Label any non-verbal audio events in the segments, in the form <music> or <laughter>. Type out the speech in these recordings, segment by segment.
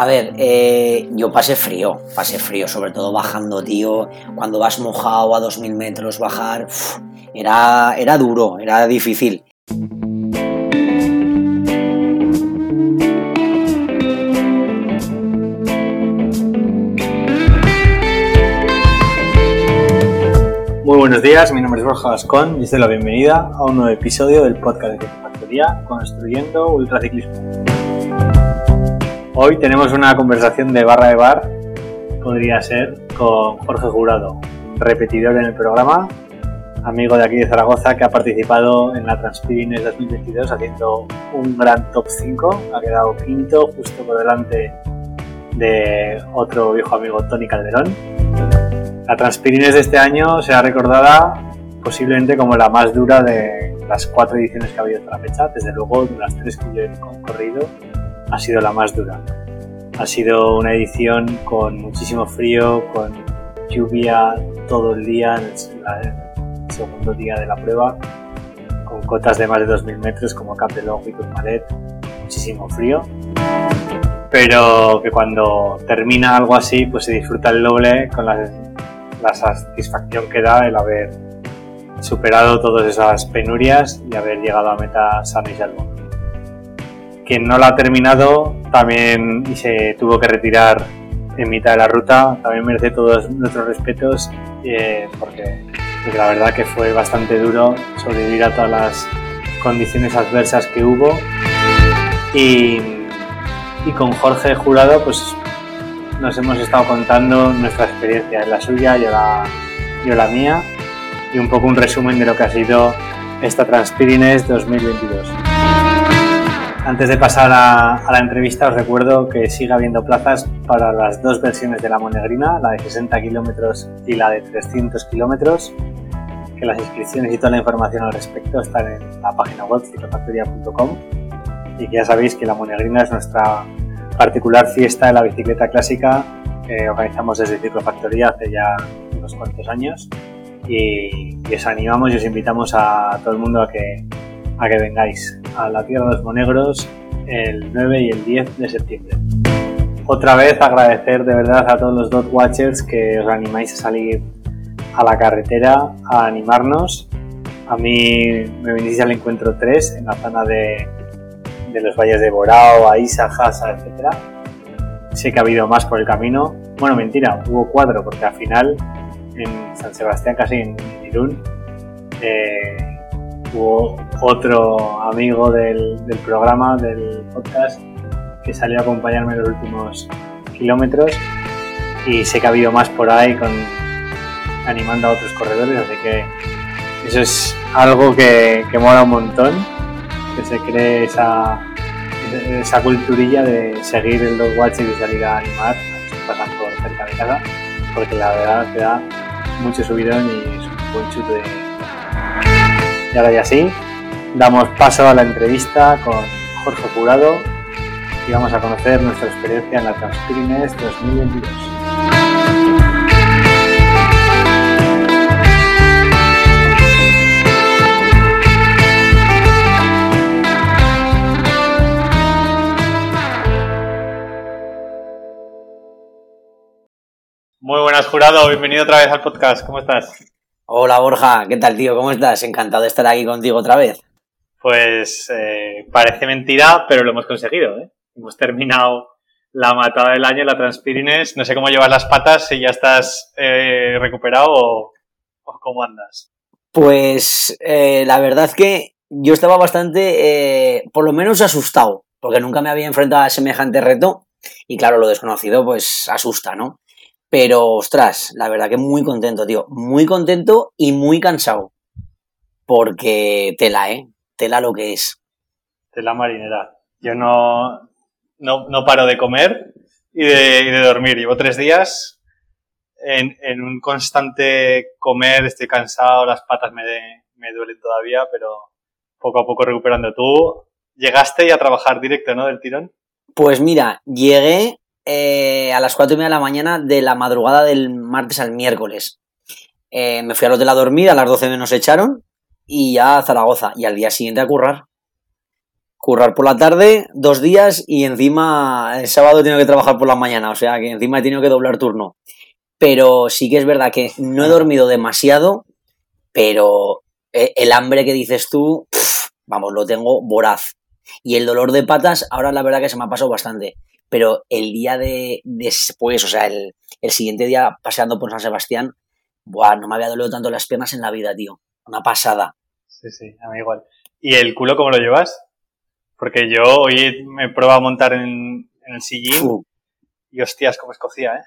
A ver, eh, yo pasé frío, pasé frío, sobre todo bajando, tío. Cuando vas mojado a 2000 metros, bajar, era, era duro, era difícil. Muy buenos días, mi nombre es Borja Vascón y os doy la bienvenida a un nuevo episodio del podcast de Factoría Construyendo Ultraciclismo. Hoy tenemos una conversación de barra de bar, podría ser, con Jorge Jurado, repetidor en el programa, amigo de aquí de Zaragoza que ha participado en la Transpirines 2022 haciendo un gran top 5, ha quedado quinto justo por delante de otro viejo amigo Tony Calderón la Transpirines de este año será recordada posiblemente como la más dura de las cuatro ediciones que ha habido hasta la fecha. Desde luego, de las tres que yo he corrido, ha sido la más dura. Ha sido una edición con muchísimo frío, con lluvia todo el día, en el, segundo día de la prueba, con cotas de más de 2.000 metros como Cap de Long y Tourmalet, muchísimo frío pero que cuando termina algo así, pues se disfruta el doble con las la satisfacción que da el haber superado todas esas penurias y haber llegado a meta sano y salvo. Quien no la ha terminado también y se tuvo que retirar en mitad de la ruta, también merece todos nuestros respetos eh, porque, porque, la verdad que fue bastante duro sobrevivir a todas las condiciones adversas que hubo y, y con Jorge Jurado pues nos hemos estado contando nuestra experiencia, la suya, yo la, yo la mía, y un poco un resumen de lo que ha sido esta Transpirines 2022. Antes de pasar a, la entrevista, os recuerdo que sigue habiendo plazas para las dos versiones de la Monegrina, la de 60 kilómetros y la de 300 kilómetros, que las inscripciones y toda la información al respecto están en la página web ciclofactoria.com y que ya sabéis que la Monegrina es nuestra particular fiesta de la bicicleta clásica que organizamos desde Ciclofactoría hace ya unos cuantos años. Y, os animamos y os invitamos a todo el mundo a que, a que vengáis a la Tierra de los Monegros el 9 y el 10 de septiembre. Otra vez agradecer de verdad a todos los dot watchers que os animáis a salir a la carretera a animarnos. A mí me venís al encuentro 3 en la zona de, de los valles de Borao, Aisa, Hasa, etc. Sé que ha habido más por el camino. Bueno, mentira, hubo cuatro, porque al final en San Sebastián, casi en Irún, eh, hubo otro amigo del, programa, del podcast, que salió a acompañarme en los últimos kilómetros y sé que ha habido más por ahí con animando a otros corredores, así que eso es algo que, que mola un montón que se cree esa, esa culturilla de seguir el dog watch y salir a animar a por cerca de casa, porque la verdad te da mucho subidón y es un buen chute. De... Y ahora ya sí, damos paso a la entrevista con Jorge Jurado y vamos a conocer nuestra experiencia en la Transpirines 2022. Muy buenas, jurado. Bienvenido otra vez al podcast. ¿Cómo estás? Hola, Borja. ¿Qué tal, tío? ¿Cómo estás? Encantado de estar aquí contigo otra vez. Pues eh, parece mentira, pero lo hemos conseguido. ¿eh? Hemos terminado la matada del año, la Transpirines. No sé cómo llevas las patas, si ya estás eh, recuperado o, cómo andas. Pues eh, la verdad es que yo estaba bastante, por lo menos asustado, porque nunca me había enfrentado a semejante reto. Y claro, lo desconocido pues asusta, ¿no? Pero, ostras, la verdad que muy contento, tío. Muy contento y muy cansado. Porque tela, ¿eh? Tela lo que es. Tela marinera. Yo no, no, paro de comer y de, y de, dormir. Llevo tres días en, en, un constante comer, estoy cansado, las patas me, me duelen todavía, pero poco a poco recuperando. Tú llegaste a trabajar directo, ¿no? Del tirón. Pues mira, llegué eh, a las 4 y media de la mañana de la madrugada del martes al miércoles. Eh, me fui al hotel a dormir, a las 12 nos echaron y ya a Zaragoza. Y al día siguiente a currar. currar por la tarde, dos días y encima el sábado he tenido que trabajar por la mañana, o sea que encima he tenido que doblar turno. Pero sí que es verdad que no he dormido demasiado, pero eh, el hambre que dices tú, vamos, lo tengo voraz. Y el dolor de patas, ahora la verdad que se me ha pasado bastante. Pero el día de después, o sea, el, siguiente día paseando por San Sebastián, buah, no me había dolido tanto las piernas en la vida, tío. Una pasada. Sí, sí, a mí igual. ¿Y el culo cómo lo llevas? Porque yo hoy me he probado a montar en, el sillín y hostias, como escocía, ¿eh?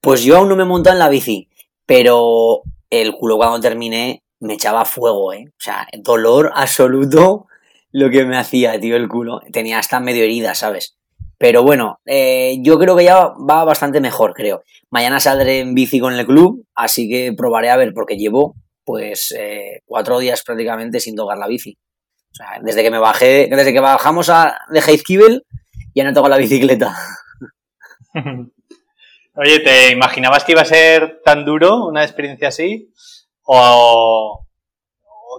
Pues yo aún no me he montado en la bici, pero el culo cuando terminé me echaba fuego, ¿eh? O sea, dolor absoluto lo que me hacía, tío, el culo. Tenía hasta medio herida, ¿sabes? Pero bueno, eh, yo creo que ya va bastante mejor, creo. Mañana saldré en bici con el club, así que probaré a ver, porque llevo pues eh, cuatro días prácticamente sin tocar la bici. O sea, desde que me bajé, desde que bajamos a, de Heizkibel, ya no toco la bicicleta. <laughs> Oye, ¿te imaginabas que iba a ser tan duro una experiencia así? ¿O,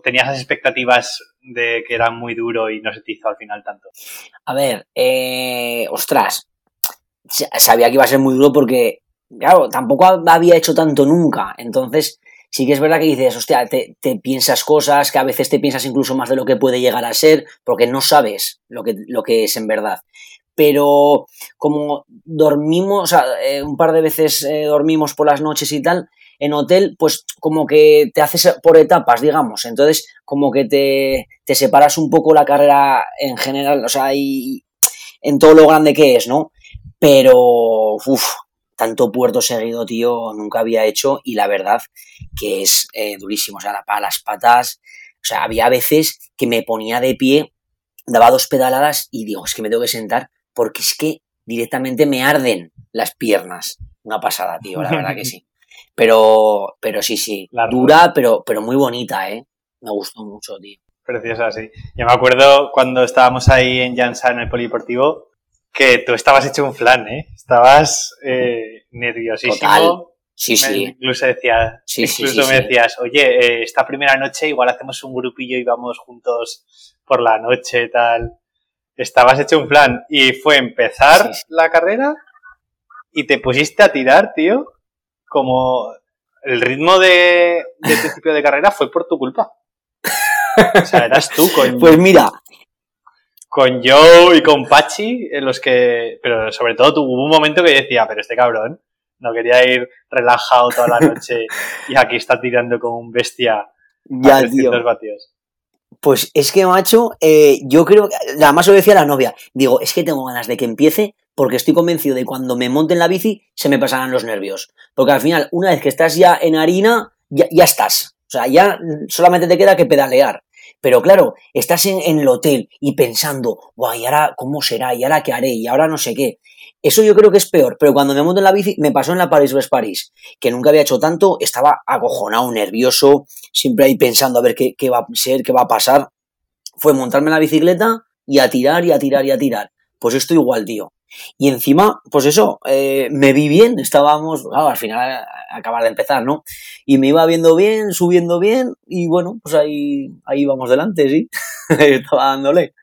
tenías las expectativas de que era muy duro y no se te hizo al final tanto? A ver, eh, ostras, sabía que iba a ser muy duro porque, claro, tampoco había hecho tanto nunca. Entonces, sí que es verdad que dices, hostia, te, piensas cosas que a veces te piensas incluso más de lo que puede llegar a ser, porque no sabes lo que, lo que es en verdad. Pero como dormimos, o sea, eh, un par de veces eh, dormimos por las noches y tal, en hotel, pues como que te haces por etapas, digamos. Entonces, como que te, separas un poco la carrera en general, o sea, y en todo lo grande que es, ¿no? Pero, uff, tanto puerto seguido, tío, nunca había hecho y la verdad que es eh, durísimo. O sea, para las patas, o sea, había veces que me ponía de pie, daba dos pedaladas y digo, es que me tengo que sentar porque es que directamente me arden las piernas. Una pasada, tío, la verdad que sí. <laughs> Pero, pero sí, sí, dura, pero, pero muy bonita, ¿eh? Me gustó mucho, tío. Preciosa, sí. Yo me acuerdo cuando estábamos ahí en Jansa en el polideportivo, que tú estabas hecho un flan, ¿eh? Estabas eh, nerviosísimo. Total. Sí, sí. Incluso, decía, incluso me decías, oye, eh, esta primera noche igual hacemos un grupillo y vamos juntos por la noche tal. Estabas hecho un plan y fue empezar la carrera y te pusiste a tirar, tío, como el ritmo de, de principio de carrera fue por tu culpa. O sea, eras tú con... <laughs> Pues mira, con Joe y con Pachi, en los que, pero sobre todo tuvo un momento que decía, pero este cabrón no quería ir relajado toda la noche y aquí está tirando como un bestia ya, a 300 vatios. Pues es que, macho, eh, yo creo que, además lo decía la novia, digo, es que tengo ganas de que empiece porque estoy convencido de que cuando me monte en la bici se me pasarán los nervios. Porque al final, una vez que estás ya en harina, ya, estás. O sea, ya solamente te queda que pedalear. Pero claro, estás en, el hotel y pensando, guay, ¿y ahora cómo será? ¿Y ahora qué haré? ¿Y ahora no sé qué? Eso yo creo que es peor, pero cuando me monto en la bici, me pasó en la Paris-Brest-París, que nunca había hecho tanto, estaba acojonado, nervioso, siempre ahí pensando a ver qué, qué va a ser, qué va a pasar. Fue montarme en la bicicleta y a tirar y a tirar y a tirar. Pues esto igual, tío. Y encima, pues eso, eh, me vi bien, estábamos, al final acabar de empezar, ¿no? Y me iba viendo bien, subiendo bien, y bueno, pues ahí, ahí vamos delante, sí. <laughs> Estaba dándole.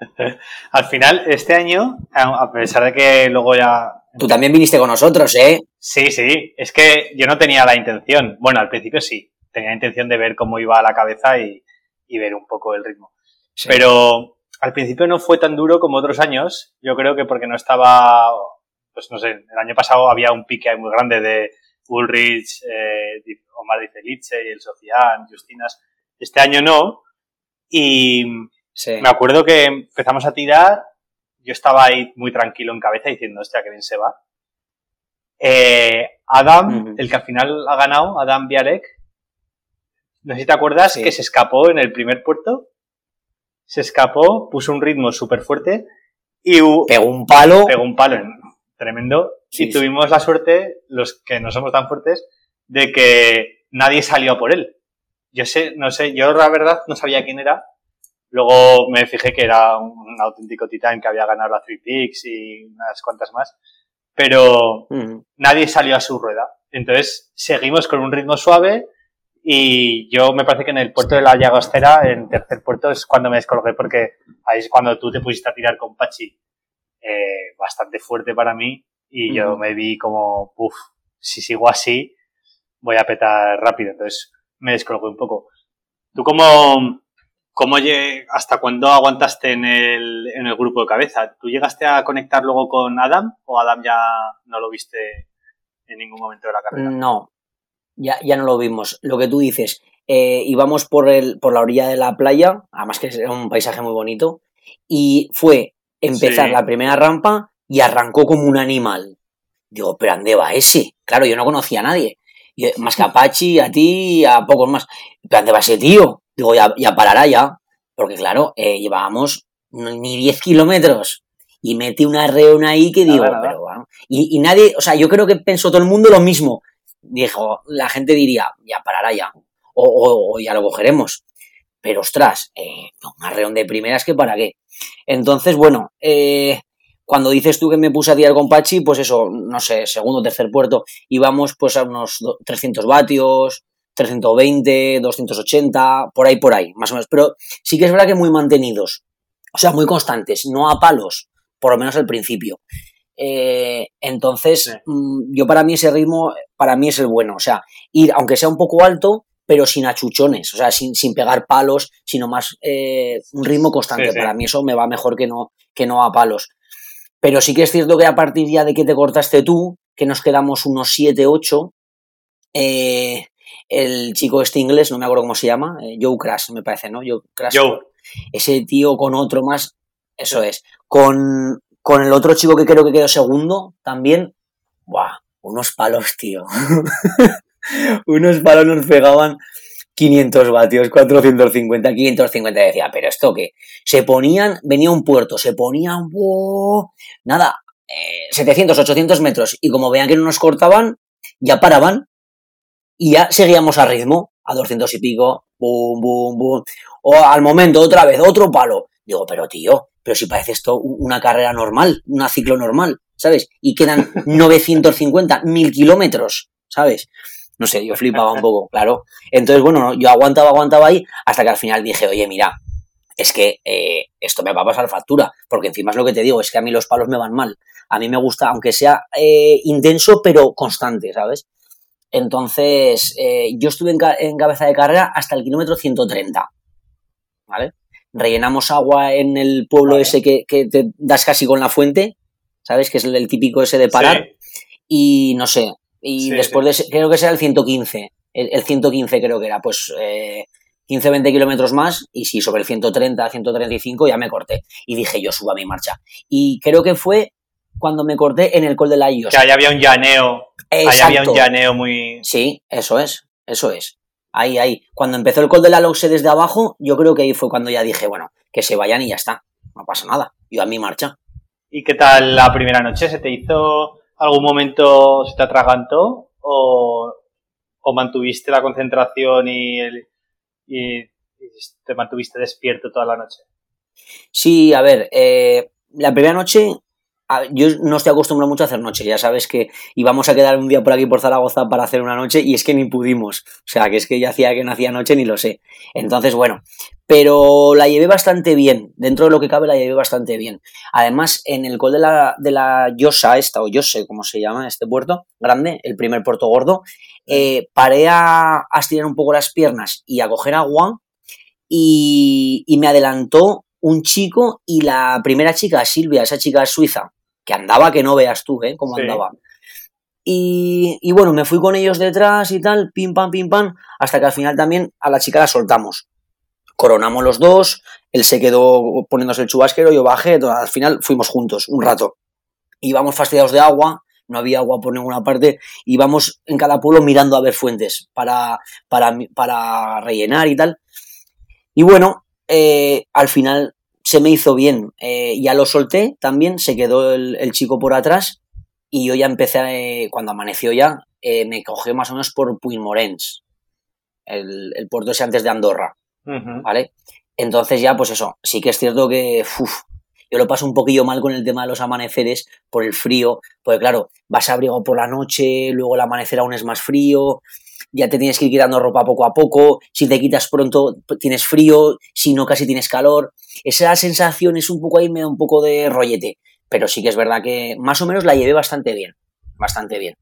<laughs> Al final, este año, a pesar de que luego ya. Tú también viniste con nosotros, ¿eh? Sí, sí. Es que yo no tenía la intención. Bueno, al principio sí. Tenía la intención de ver cómo iba la cabeza y, ver un poco el ritmo. Pero al principio no fue tan duro como otros años. Yo creo que porque no estaba, pues no sé, el año pasado había un pique muy grande de Ulrich, eh, Omar Di Felice y el Sofian, Justinas. Este año no. Y me acuerdo que empezamos a tirar. Yo estaba ahí muy tranquilo en cabeza diciendo, hostia, que bien se va. Eh, Adam, el que al final ha ganado, Adam Biarek, no sé si te acuerdas que se escapó en el primer puerto se escapó, puso un ritmo súper fuerte y... Pegó un palo. Pegó un palo tremendo. y tuvimos la suerte, los que no somos tan fuertes, de que nadie salió por él. Yo sé, no sé, yo la verdad no sabía quién era. Luego me fijé que era un, auténtico titán que había ganado la Three Peaks y unas cuantas más. Pero nadie salió a su rueda. Entonces seguimos con un ritmo suave Y yo me parece que en el puerto de la Llagostera, en tercer puerto, es cuando me descoloqué porque ahí es cuando tú te pusiste a tirar con Pachi eh, bastante fuerte para mí y yo me vi como, uff, si sigo así, voy a petar rápido. Entonces me descoloqué un poco. ¿Tú cómo, cómo hasta cuándo aguantaste en el, en el grupo de cabeza? ¿Tú llegaste a conectar luego con Adam o Adam ya no lo viste en ningún momento de la carrera? No, ya, ya no lo vimos. Lo que tú dices, eh, íbamos por, el, por la orilla de la playa, además que es un paisaje muy bonito, y fue empezar la primera rampa y arrancó como un animal. Digo, pero ¿dónde va ese? Claro, yo no conocía a nadie. más que a <laughs> Pachi, a ti, a pocos más. ¿Pero dónde va ese tío? Digo, ya, ya parará ya. Porque claro, eh, llevábamos ni 10 kilómetros. Y metí una reunión ahí que digo, pero bueno. Y, y, nadie, o sea, yo creo que pensó todo el mundo lo mismo dijo, la gente diría, ya parará ya, o, ya lo cogeremos. Pero ostras, eh, un arreón de primeras que para qué. Entonces, bueno, eh, cuando dices tú que me puse a tirar con Pachi, pues eso, no sé, segundo tercer puerto, íbamos pues a unos 300 vatios, 320, 280, por ahí, por ahí, más o menos. Pero sí que es verdad que muy mantenidos, o sea, muy constantes, no a palos, por lo menos al principio. Eh, entonces, mm, yo para mí ese ritmo, para mí es el bueno. O sea, ir, aunque sea un poco alto, pero sin achuchones, o sea, sin, sin pegar palos, sino más eh, un ritmo constante. Para mí eso me va mejor que no, que no a palos. Pero sí que es cierto que a partir ya de que te cortaste tú, que nos quedamos unos 7, 8, eh, el chico este inglés, no me acuerdo cómo se llama, Joe Crash, me parece, ¿no? Joe Crash. Ese tío con otro más, eso es, con con el otro chico que creo que quedó segundo, también, ¡buah! Unos palos, tío. <laughs> unos palos nos pegaban 500 vatios, 450, 550. Decía, pero esto qué? Se ponían, venía un puerto, se ponían, nada, 700, eh, 800 metros. Y como vean que no nos cortaban, ya paraban y ya seguíamos a ritmo, a 200 y pico, boom, boom. O al momento, otra vez, otro palo. Digo, pero tío, pero si parece esto una carrera normal, una ciclo normal, ¿sabes? Y quedan <laughs> 950, mil kilómetros, ¿sabes? No sé, yo flipaba un poco, claro. Entonces, bueno, yo aguantaba, aguantaba ahí, hasta que al final dije, oye, mira, es que eh, esto me va a pasar factura, porque encima es lo que te digo, es que a mí los palos me van mal. A mí me gusta, aunque sea eh, intenso, pero constante, ¿sabes? Entonces, eh, yo estuve en, cabeza de carrera hasta el kilómetro 130, ¿vale? Rellenamos agua en el pueblo ese que, te das casi con la fuente, ¿sabes? Que es el, típico ese de parar. Y no sé, y después de ese, creo que será el 115, el, 115 creo que era, pues 15, 20 kilómetros más, y sí, sobre el 130, 135 ya me corté. Y dije, yo subo a mi marcha. Y creo que fue cuando me corté en el Col de la IOS. Que ahí había un llaneo. Ahí había un llaneo muy... Sí, eso es, eso es. Ahí, ahí. Cuando empezó el call de la Loxe desde abajo, yo creo que ahí fue cuando ya dije, bueno, que se vayan y ya está. No pasa nada. Yo a mi marcha. ¿Y qué tal la primera noche? ¿Se te hizo algún momento, se te atragantó? ¿O, o mantuviste la concentración y, y, te mantuviste despierto toda la noche? Sí, a ver, eh, la primera noche yo no estoy acostumbrado mucho a hacer noche, ya sabes que íbamos a quedar un día por aquí por Zaragoza para hacer una noche y es que ni pudimos, o sea, que es que ya hacía que no hacía noche ni lo sé. Entonces, bueno, pero la llevé bastante bien, dentro de lo que cabe la llevé bastante bien. Además, en el col de la, de la Yosa esta, o Yose, como se llama este puerto, grande, el primer puerto gordo, eh, paré a, estirar un poco las piernas y a coger agua y, y me adelantó un chico y la primera chica, Silvia, esa chica suiza, que andaba que no veas tú, ¿eh? Cómo andaba. Y, y, bueno, me fui con ellos detrás y tal, pim pam, pim pam, hasta que al final también a la chica la soltamos. Coronamos los dos, él se quedó poniéndose el chubasquero, yo bajé, al final fuimos juntos un rato. Íbamos fastidiados de agua, no había agua por ninguna parte, íbamos en cada pueblo mirando a ver fuentes para, para, para rellenar y tal. Y bueno, eh, al final se me hizo bien. Eh, ya lo solté también, se quedó el, chico por atrás y yo ya empecé, eh, cuando amaneció ya, eh, me cogió más o menos por Puigmorens, el, el puerto ese antes de Andorra, ¿vale? Entonces ya, pues eso, sí que es cierto que yo lo paso un poquillo mal con el tema de los amaneceres por el frío, porque claro, vas a abrigo por la noche, luego el amanecer aún es más frío, ya te tienes que ir quitando ropa poco a poco, si te quitas pronto tienes frío, si no casi tienes calor. Esa sensación es un poco ahí, me da un poco de rollete, pero sí que es verdad que más o menos la llevé bastante bien, bastante bien.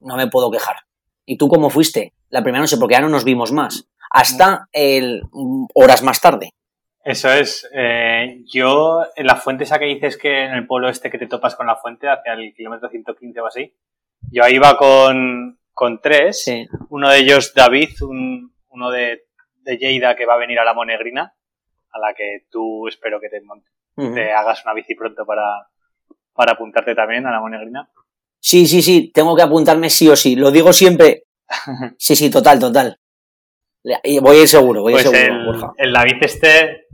No me puedo quejar. ¿Y tú cómo fuiste? La primera noche, porque ya no nos vimos más, hasta el, horas más tarde. Eso es. Eh, yo, en la fuente esa que dices que en el pueblo este que te topas con la fuente, hacia el kilómetro 115 o así, yo ahí iba con, con tres. Uno de ellos, David, un, uno de, de Lleida que va a venir a la Monegrina, a la que tú espero que te, te hagas una bici pronto para, para apuntarte también a la Monegrina. Sí, sí, sí, tengo que apuntarme sí o sí. Lo digo siempre. <laughs> Sí, sí, total, total. Voy a ir seguro, voy a ir pues seguro. El, el David este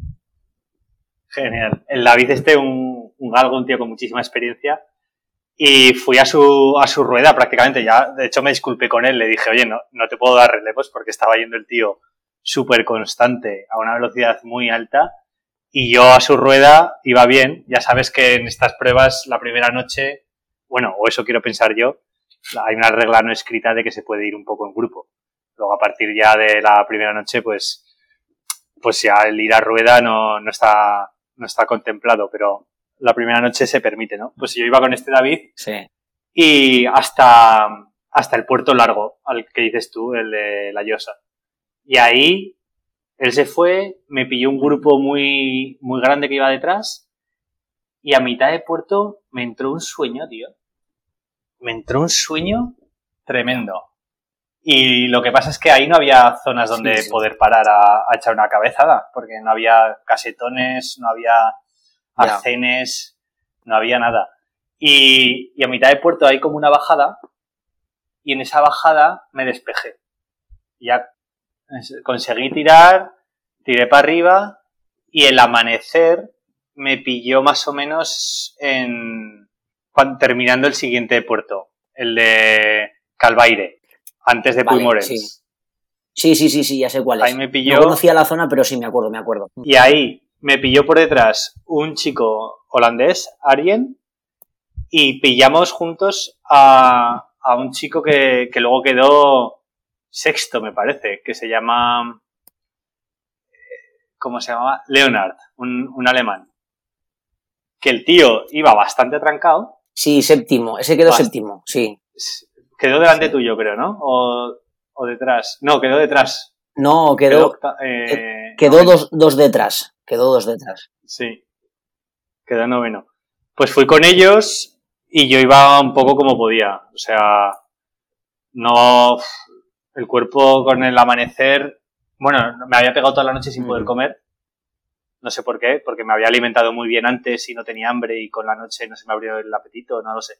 Genial. El David este, un, un galgo, un tío con muchísima experiencia. Y fui a su, a su rueda prácticamente. Ya, de hecho, me disculpé con él. Le dije, oye, no, no te puedo dar relevos porque estaba yendo el tío súper constante a una velocidad muy alta. Y yo a su rueda iba bien. Ya sabes que en estas pruebas, la primera noche, bueno, o eso quiero pensar yo, hay una regla no escrita de que se puede ir un poco en grupo. Luego, a partir ya de la primera noche, pues, pues ya el ir a rueda no, no está no está contemplado, pero la primera noche se permite, ¿no? Pues yo iba con este David sí. y hasta, hasta el puerto largo, al que dices tú, el de La Llosa. Y ahí él se fue, me pilló un grupo muy, muy grande que iba detrás y a mitad de puerto me entró un sueño, tío. Me entró un sueño tremendo. Y lo que pasa es que ahí no había zonas donde poder parar a, echar una cabezada, porque no había casetones, no había arcenes, no había nada. Y, y, a mitad de puerto hay como una bajada, y en esa bajada me despejé. Ya conseguí tirar, tiré para arriba, y el amanecer me pilló más o menos en terminando el siguiente puerto, el de Calvaire antes de vale, Sí. sí. sí, sí, ya sé cuál es. Ahí me pilló. No conocía la zona, pero sí me acuerdo, me acuerdo. Y ahí me pilló por detrás un chico holandés, Arjen, y pillamos juntos a, a un chico que, que, luego quedó sexto, me parece, que se llama. ¿Cómo se llamaba? Leonard, un, un alemán. Que el tío iba bastante trancado. Sí, séptimo, ese quedó séptimo, sí. Quedó delante tuyo, creo, ¿no? O, o, detrás. No, quedó detrás. No, quedó. Quedó, eh, quedó dos, dos, detrás. Quedó dos detrás. Sí. Quedó noveno. Pues fui con ellos y yo iba un poco como podía. O sea, no. El cuerpo con el amanecer. Bueno, me había pegado toda la noche sin poder comer. No sé por qué, porque me había alimentado muy bien antes y no tenía hambre y con la noche no se me abrió el apetito, no lo sé.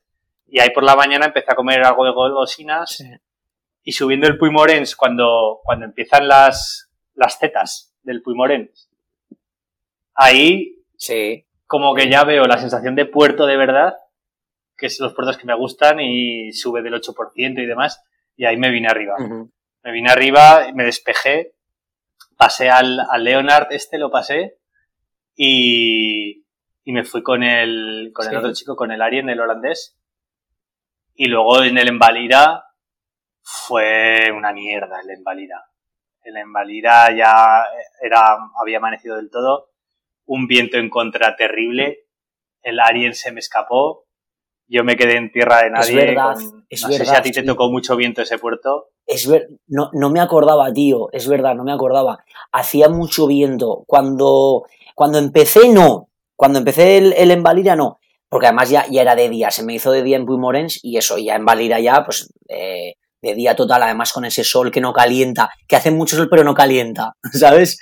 Y ahí por la mañana empecé a comer algo de golosinas. Y subiendo el Puymorens, cuando, cuando empiezan las, las zetas del Puymorens, ahí sí. como que ya veo la sensación de puerto de verdad, que es los puertos que me gustan, y sube del 8% y demás, y ahí me vine arriba. Me vine arriba, me despejé, pasé al, al Leonard, este lo pasé, y, y me fui con el, con el otro chico, con el Arien, el holandés, y luego en el Envalira fue una mierda el Envalira. El Envalira ya era, había amanecido del todo. Un viento en contra terrible. El Arien se me escapó. Yo me quedé en tierra de nadie. Es verdad, es no verdad, sé si a ti te tocó mucho viento ese puerto. Es ver, no, no me acordaba, tío. Es verdad, no me acordaba. Hacía mucho viento. Cuando, cuando empecé, no. Cuando empecé el, el Envalira, no porque además ya, ya era de día, se me hizo de día en Puymorens y eso, ya en Valira ya, pues eh, de día total, además con ese sol que no calienta, que hace mucho sol pero no calienta, <laughs> ¿sabes?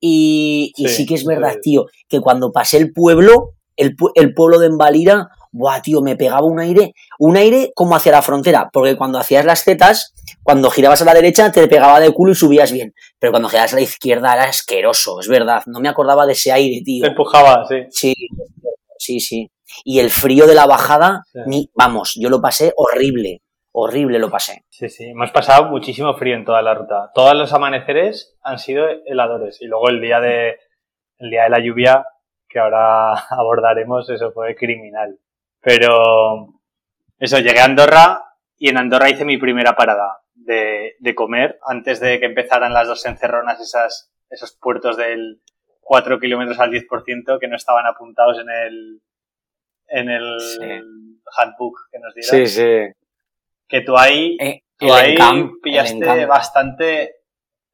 Y, y sí, que es verdad, tío, que cuando pasé el pueblo, el, el pueblo de Envalira, buah, tío, me pegaba un aire, un aire como hacia la frontera, porque cuando hacías las tetas, cuando girabas a la derecha te pegaba de culo y subías bien, pero cuando girabas a la izquierda era asqueroso, es verdad, no me acordaba de ese aire, tío. Te empujaba, sí. Sí, sí, sí. Y el frío de la bajada, sí. ni, vamos, yo lo pasé horrible, horrible lo pasé. Sí, sí, hemos pasado muchísimo frío en toda la ruta. Todos los amaneceres han sido heladores y luego el día de, el día de la lluvia, que ahora <laughs> abordaremos, eso fue criminal. Pero eso, llegué a Andorra y en Andorra hice mi primera parada. de, de comer antes de que empezaran las dos encerronas, esas, esos puertos del 4 kilómetros al 10% que no estaban apuntados en el, en el handbook que nos dieron. Sí, sí. Que tú ahí, Eh, tú ahí encamp, pillaste bastante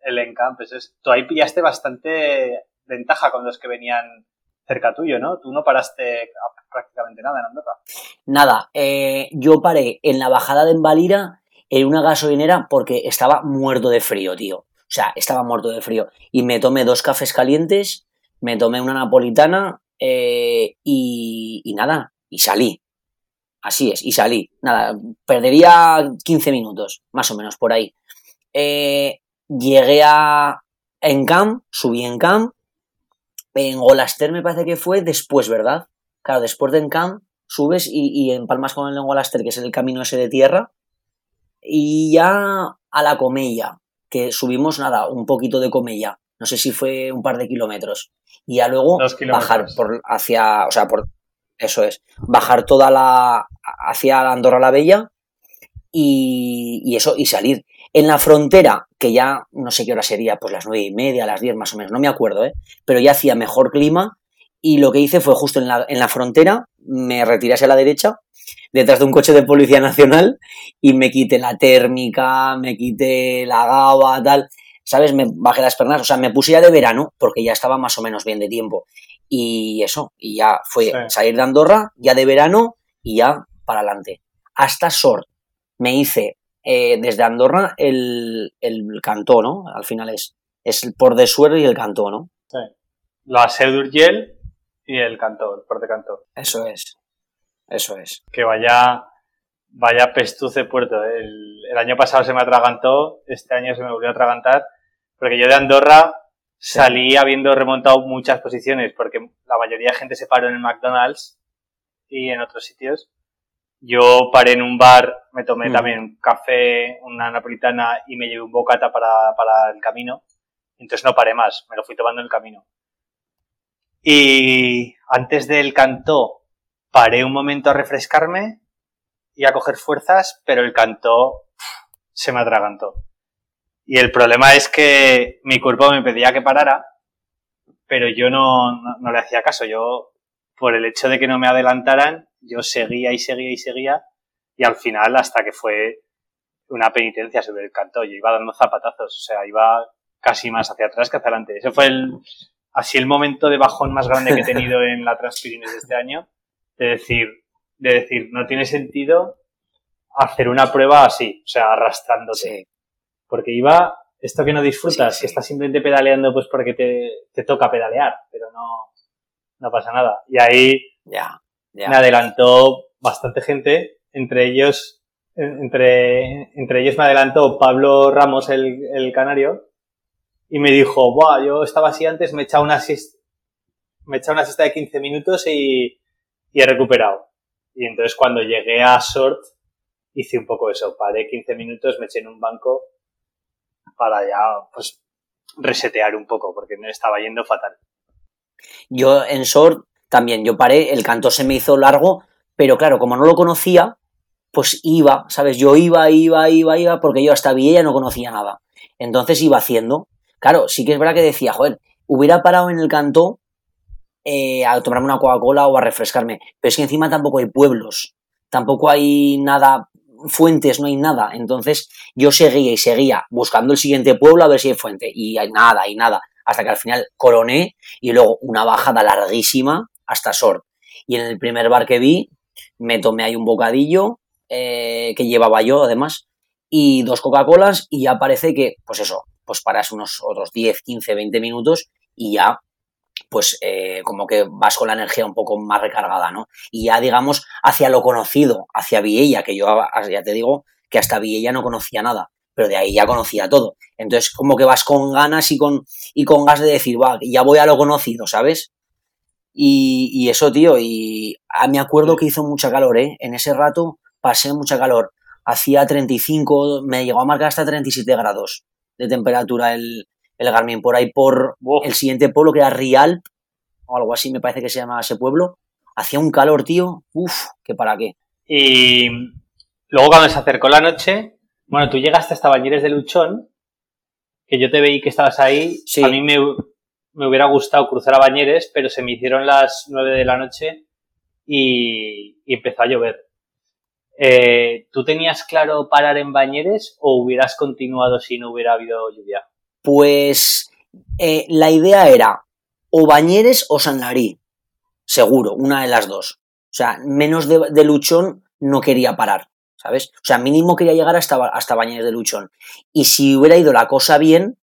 el encamp, eso es. Tú ahí pillaste bastante ventaja con los que venían cerca tuyo, ¿no? Tú no paraste prácticamente nada en Andorra. Nada, eh, yo paré en la bajada de Embalira en una gasolinera porque estaba muerto de frío, tío. O sea, estaba muerto de frío. Y me tomé dos cafés calientes, me tomé una napolitana eh, y, y nada, y salí. Así es, y salí. Nada, perdería 15 minutos, más o menos, por ahí. Eh, llegué a Encamp, subí en Camp. En Golaster me parece que fue después, ¿verdad? Claro, después de Encamp subes y, y empalmas con el Golaster, que es el camino ese de tierra. Y ya a la Comella, que subimos nada, un poquito de Comella. No sé si fue un par de kilómetros. Y ya luego bajar por hacia, o sea, por eso es, bajar toda la hacia Andorra la Bella y, y eso, y salir. En la frontera, que ya no sé qué hora sería, pues las nueve y media, las diez más o menos, no me acuerdo, ¿eh? pero ya hacía mejor clima y lo que hice fue justo en la, en la frontera, me retiré hacia la derecha, detrás de un coche de policía nacional y me quité la térmica, me quité la gaba, tal, ¿sabes? Me bajé las pernas, o sea, me puse ya de verano porque ya estaba más o menos bien de tiempo. Y eso, y ya fue Sí. salir de Andorra, ya de verano y ya para adelante. Hasta Sort me hice eh, desde Andorra el, el cantó, ¿no? Al final es, es el Port de Suer y el cantó, ¿no? Sí. La Seu d'Urgell y el Cantó, el Port de Cantó. Eso es. Eso es. Que vaya, vaya pestuce puerto. El, el año pasado se me atragantó, este año se me volvió a atragantar, porque yo de Andorra salí habiendo remontado muchas posiciones, porque la mayoría de gente se paró en el McDonald's y en otros sitios. Yo paré en un bar, me tomé Mm. también un café, una napolitana y me llevé un bocata para, para el camino. Entonces no paré más, me lo fui tomando en el camino. Y antes del cantó, paré un momento a refrescarme y a coger fuerzas, pero el cantó se me atragantó. Y el problema es que mi cuerpo me pedía que parara, pero yo no, no, no le hacía caso. Yo, por el hecho de que no me adelantaran, yo seguía y seguía y seguía, y al final, hasta que fue una penitencia sobre el cantó, yo iba dando zapatazos, o sea, iba casi más hacia atrás que hacia adelante. Ese fue el, así el momento de bajón más grande que he tenido <laughs> en la Transpirines de este año, de decir, de decir, no tiene sentido hacer una prueba así, o sea, arrastrándote. Sí. Porque iba, esto que no disfrutas, Sí, sí. que estás simplemente pedaleando pues porque te, te toca pedalear, pero no, no pasa nada. Y ahí Ya. Ya. me adelantó bastante gente, entre ellos, en- entre, entre ellos me adelantó Pablo Ramos, el, el canario, y me dijo, Buah, yo estaba así antes, me he echado una siesta, me he echado una siesta de 15 minutos y, y he recuperado. Y entonces cuando llegué a Sort, hice un poco eso, paré 15 minutos, me eché en un banco para ya, pues, resetear un poco, porque me estaba yendo fatal. Yo en Sort también, yo paré, el canto se me hizo largo, pero claro, como no lo conocía, pues iba, ¿sabes? Yo iba, iba, iba, iba, porque yo hasta Villa no conocía nada. Entonces iba haciendo. Claro, sí que es verdad que decía, joder, hubiera parado en el cantó eh, a tomarme una Coca-Cola o a refrescarme. Pero es que encima tampoco hay pueblos, tampoco hay nada, fuentes, no hay nada. Entonces yo seguía y seguía buscando el siguiente pueblo a ver si hay fuente. Y hay nada, y nada. Hasta que al final coroné y luego una bajada larguísima hasta Sort. Y en el primer bar que vi, me tomé ahí un bocadillo eh, que llevaba yo además y dos Coca-Colas y ya parece que, pues eso, pues paras unos otros 10, 15, 20 minutos y ya, pues eh, como que vas con la energía un poco más recargada, ¿no? Y ya, digamos, hacia lo conocido, hacia Viella, que yo ya te digo que hasta Viella no conocía nada, pero de ahí ya conocía todo. Entonces, como que vas con ganas y con, y con gas de decir, va, ya voy a lo conocido, ¿sabes? Y, eso, tío, y ah, me acuerdo que hizo mucha calor, ¿eh? En ese rato pasé mucha calor. Hacía 35, me llegó a marcar hasta 37 grados de temperatura el, el Garmin. Por ahí, por Uf. el siguiente pueblo, que era Rialp, o algo así me parece que se llamaba ese pueblo. Hacía un calor, tío, uff, que para qué. Y luego cuando se acercó la noche, Bueno, tú llegaste hasta Bañeres de Luchón, que yo te veí que estabas ahí. Sí. A mí me, me hubiera gustado cruzar a Bañeres, pero se me hicieron las nueve de la noche y, y empezó a llover. Eh, ¿Tú tenías claro parar en Bañeres o hubieras continuado si no hubiera habido lluvia? Pues eh, la idea era o Bañeres o San Larí, seguro, una de las dos. O sea, menos de, Luchón no quería parar, ¿sabes? O sea, mínimo quería llegar hasta, hasta Bañeres de Luchón. Y si hubiera ido la cosa bien,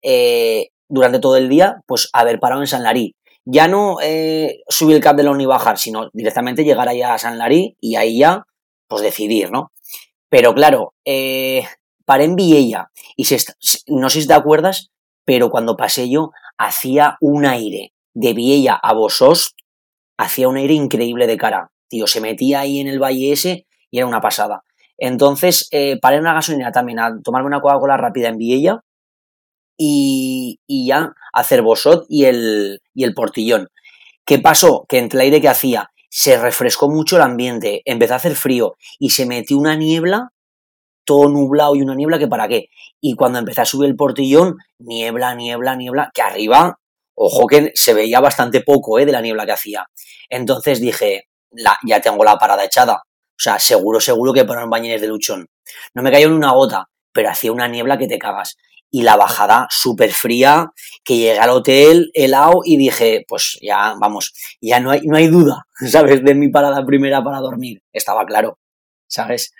eh, durante todo el día, pues haber parado en San Larí. Ya no eh, subir el cap de la y bajar, sino directamente llegar allá a San Larí y ahí ya, pues decidir, ¿no? Pero claro, eh, paré en Viella y se está- no sé si te acuerdas, pero cuando pasé yo hacía un aire de Viella a Bosost, hacía un aire increíble de cara. Tío, se metía ahí en el valle ese y era una pasada. Entonces, eh, paré en una gasolinera también a tomarme una Coca-Cola rápida en Viella y, y ya hacer Bosot y el, y el portillón. ¿Qué pasó? Que entre el aire que hacía se refrescó mucho el ambiente, empezó a hacer frío y se metió una niebla, todo nublado y una niebla que para qué. Y cuando empecé a subir el portillón, niebla, niebla, niebla, que arriba, ojo que se veía bastante poco ¿eh? de la niebla que hacía. Entonces dije, ya tengo la parada echada. O sea, seguro, seguro que poner bañeres de luchón. No me cayó ni una gota, pero hacía una niebla que te cagas. Y la bajada súper fría, que llegué al hotel helado y dije, pues ya, vamos, ya no hay, no hay duda, <laughs> ¿sabes? De mi parada primera para dormir. Estaba claro, ¿sabes?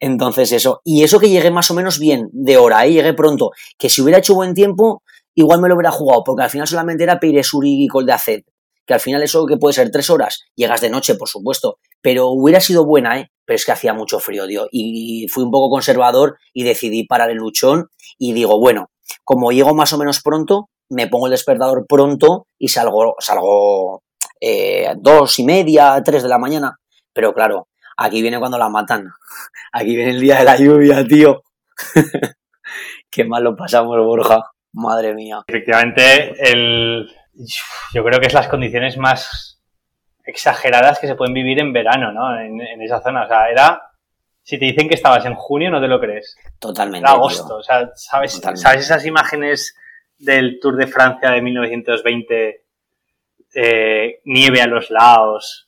Entonces eso. Y eso que llegué más o menos bien de hora, ¿eh? Llegué pronto. Que si hubiera hecho buen tiempo, igual me lo hubiera jugado, porque al final solamente era Peiresuri y Col de Aced. Que al final eso que puede ser tres horas, llegas de noche, por supuesto, pero hubiera sido buena, ¿eh? Pero es que hacía mucho frío, tío. Y fui un poco conservador y decidí parar el luchón y digo, bueno, como llego más o menos pronto, me pongo el despertador pronto y salgo, salgo eh, dos y media, tres de la mañana. Pero claro, aquí viene cuando la matan. <laughs> Aquí viene el día de la lluvia, tío. <laughs> Qué mal lo pasamos, Borja. Madre mía. Efectivamente, el, yo creo que es las condiciones más exageradas que se pueden vivir en verano, ¿no? En, en esa zona. O sea, era. Si te dicen que estabas en junio, no te lo crees. Totalmente. Era agosto. tío. O sea, ¿sabes, Totalmente. ¿sabes esas imágenes del Tour de Francia de 1920? Eh, nieve a los lados,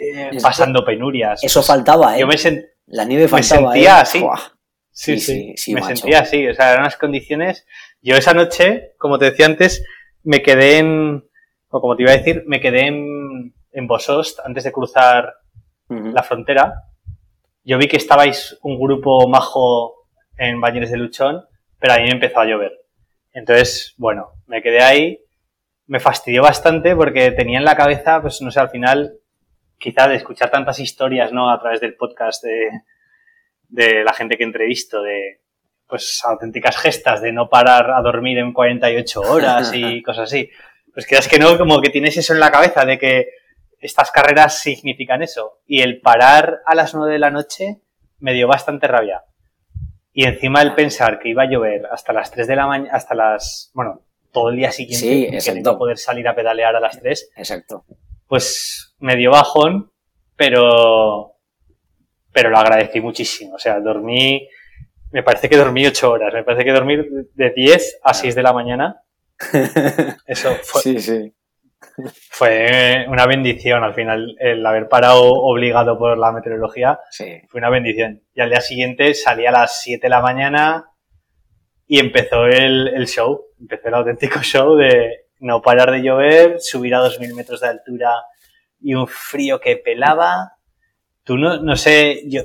eh, pasando penurias. Eso faltaba, ¿eh? Yo me, La nieve faltaba, sentía ¿eh? así. Sí, Sí, sí, me macho. sentía así, o sea, eran unas condiciones. Yo esa noche, como te decía antes, me quedé en, o como te iba a decir, me quedé en, en Bosost antes de cruzar la frontera. Yo vi que estabais un grupo majo en Bañeres de Luchón, pero a mí me empezó a llover. Entonces, bueno, me quedé ahí, me fastidió bastante porque tenía en la cabeza, pues no sé, al final, quizá de escuchar tantas historias, ¿no? A través del podcast de, de la gente que entrevisto, de pues auténticas gestas de no parar a dormir en 48 horas y <laughs> cosas así. Pues creas que no, como que tienes eso en la cabeza de que estas carreras significan eso. Y el parar a las 9 de la noche me dio bastante rabia. Y encima el pensar que iba a llover hasta las 3 de la mañana, hasta las, bueno, todo el día siguiente, Sí, que no exacto. iba a poder salir a pedalear a las 3, Exacto. pues me dio bajón, pero, pero lo agradecí muchísimo. O sea, dormí, me parece que dormí 8 horas, me parece que dormí de 10 a 6 de la mañana. <laughs> Eso fue, sí, sí. fue una bendición al final, el haber parado obligado por la meteorología Sí. fue una bendición. Y al día siguiente salí a las 7 de la mañana y empezó el, el show, empezó el auténtico <laughs> show de no parar de llover, subir a 2.000 metros de altura y un frío que pelaba. Tú no, no sé, yo,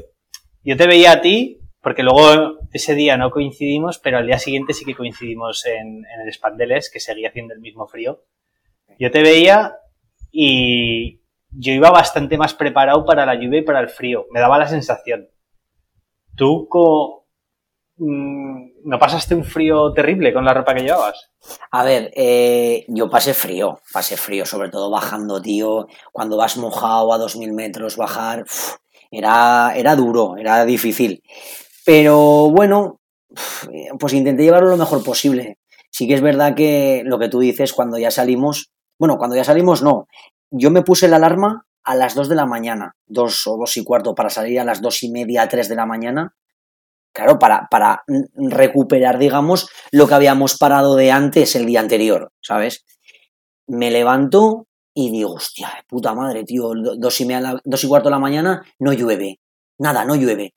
yo te veía a ti, porque luego ese día no coincidimos, pero al día siguiente sí que coincidimos en, en el Spandeles, que seguía haciendo el mismo frío. Yo te veía y yo iba bastante más preparado para la lluvia y para el frío. Me daba la sensación. ¿Tú co- mm, no pasaste un frío terrible con la ropa que llevabas? A ver, eh, yo pasé frío, pasé frío, sobre todo bajando, tío. Cuando vas mojado a 2000 metros, bajar, era, era duro, era difícil. Pero bueno, eh, pues intenté llevarlo lo mejor posible. Sí que es verdad que lo que tú dices, cuando ya salimos, bueno, cuando ya salimos no. Yo me puse la alarma a las 2 de la mañana, 2 o 2 y cuarto, para salir a las 2 y media, 3 de la mañana. Claro, para, para recuperar, digamos, lo que habíamos parado de antes el día anterior, ¿sabes? Me levanto y digo, hostia, puta madre, tío, dos y, media, dos y cuarto de la mañana no llueve. Nada, no llueve.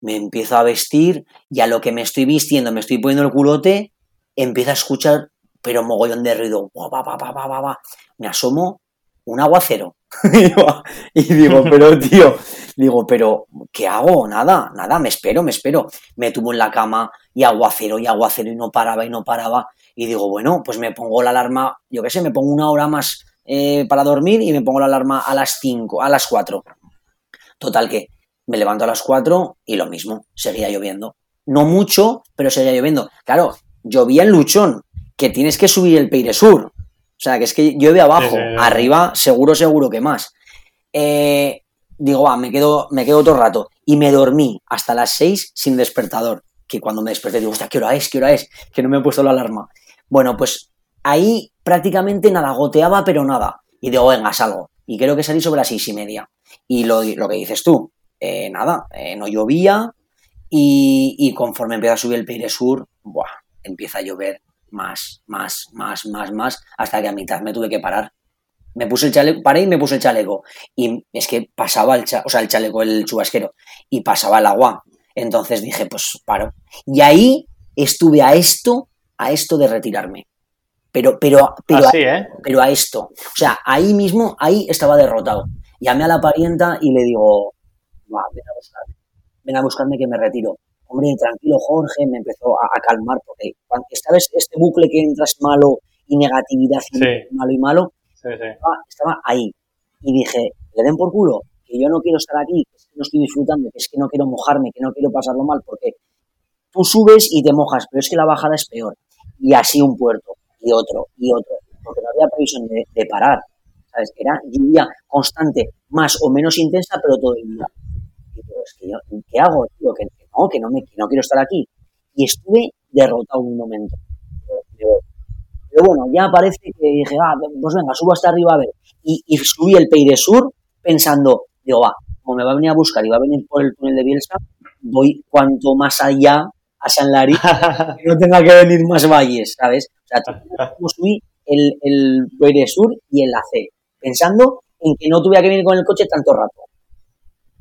Me empiezo a vestir y a lo que me estoy vistiendo, me estoy poniendo el culote, empiezo a escuchar, pero mogollón de ruido. Me asomo, un aguacero. <laughs> y digo, pero tío, digo, pero ¿qué hago? Nada, nada, me espero, me espero. Me tuvo en la cama y aguacero y aguacero y no paraba y no paraba. Y digo, bueno, pues me pongo la alarma, yo qué sé, me pongo una hora más eh, para dormir y me pongo la alarma a las 5, a las 4. Total que me levanto a las 4 y lo mismo, seguía lloviendo. No mucho, pero seguía lloviendo. Claro, llovía en Luchón, que tienes que subir el Peire Sur. O sea, que es que llueve abajo, arriba seguro, seguro que más. Eh, digo, va, me quedo, me quedo otro rato. Y me dormí hasta las 6 sin despertador. Que cuando me desperté digo, ¿qué hora es? ¿Qué hora es? Que no me he puesto la alarma. Bueno, pues ahí prácticamente nada, goteaba, pero nada. Y digo, venga, salgo. Y creo que salí sobre las seis y media. Y lo, que dices tú, eh, nada, eh, no llovía. Y, conforme empieza a subir el Peire Sur, buah, empieza a llover más, más, más, más, más, hasta que a mitad me tuve que parar. Me puse el chaleco, paré y me puse el chaleco. Y es que pasaba el, o sea, el chaleco, el chubasquero, y pasaba el agua. Entonces dije, pues paro. Y ahí estuve a esto, a esto de retirarme pero, pero, pero, a, ¿eh? pero a esto. O sea, ahí mismo, ahí estaba derrotado. Llamé a la parienta y le digo, va, ven a buscarme, ven a buscarme que me retiro. Hombre, tranquilo, Jorge, me empezó a, calmar, porque ¿sabes? Este bucle que entras malo y negatividad y malo y malo, estaba, ahí. Y dije, le den por culo, que yo no quiero estar aquí, que no estoy disfrutando, que es que no quiero mojarme, que no quiero pasarlo mal, porque tú subes y te mojas, pero es que la bajada es peor. Y así un puerto y otro y otro, porque no había previsión de, parar. ¿Sabes? Era lluvia constante, más o menos intensa, pero todo el día. Y digo, es que yo, ¿qué hago? Tío? Que, no, que no, me, que no quiero estar aquí. Y estuve derrotado un momento. Pero bueno, ya parece que dije, ah, pues venga, subo hasta arriba a ver. Y, subí el Peire Sur pensando, digo, va, como me va a venir a buscar y va a venir por el túnel de Bielsa, voy cuanto más allá a San Larí, que no tenga que venir más valles, ¿sabes? O sea, subí el, el Sur y el AC, pensando en que no tuviera que venir con el coche tanto rato.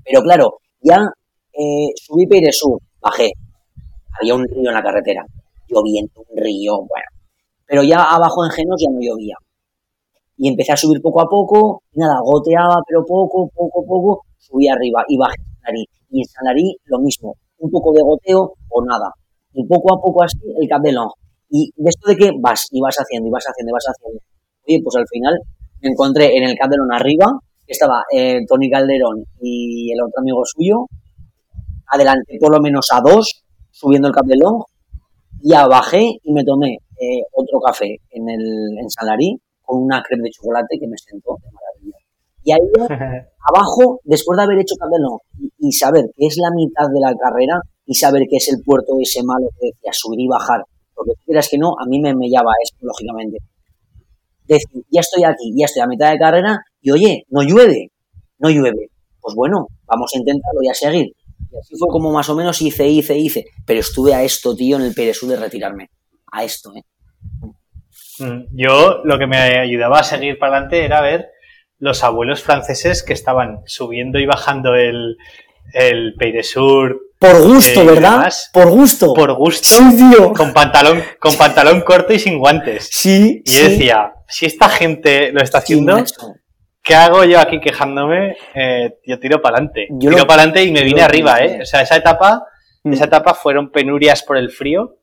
Pero claro, ya eh, subí Peire Sur, bajé, había un río en la carretera, lloviendo, un río, bueno. Pero ya abajo en Genos ya no llovía. Y empecé a subir poco a poco, y nada, goteaba, pero poco, poco, poco, subí arriba y bajé en San Y en San Larí lo mismo, un poco de goteo o nada. Y poco a poco así el Cap de Long. Y de esto de que vas y vas haciendo y vas haciendo y vas haciendo. Oye, pues al final me encontré en el Cap de Long arriba, que estaba eh, Tony Calderón y el otro amigo suyo. Adelanté por lo menos a dos subiendo el Cap de Long. Ya bajé y me tomé eh, otro café en, el, en Salarí con una crema de chocolate que me sentó de maravilla. Y ahí <laughs> abajo, después de haber hecho Long y saber que es la mitad de la carrera y saber que es el puerto ese malo que decía subir y bajar, porque quieras que no, a mí me mellaba esto, lógicamente. Decir, ya estoy aquí, ya estoy a mitad de carrera y oye, no llueve, no llueve. Pues bueno, vamos a intentarlo y a seguir. Y así fue como más o menos hice, hice, hice. Pero estuve a esto, tío, en el Peresú de retirarme. A esto, ¿eh? Mm, yo lo que me ayudaba a seguir para adelante era ver los abuelos franceses que estaban subiendo y bajando el, el Sur. Por gusto, eh, ¿verdad? Por gusto. Por gusto. Sí, tío. Con pantalón, con pantalón corto y sin guantes. Sí. Y decía, si esta gente lo está haciendo, ¿qué hago yo aquí quejándome? Eh, yo tiro para adelante. Tiro para adelante y me vine arriba, ¿eh? O sea, esa etapa, mm. esa etapa fueron penurias por el frío,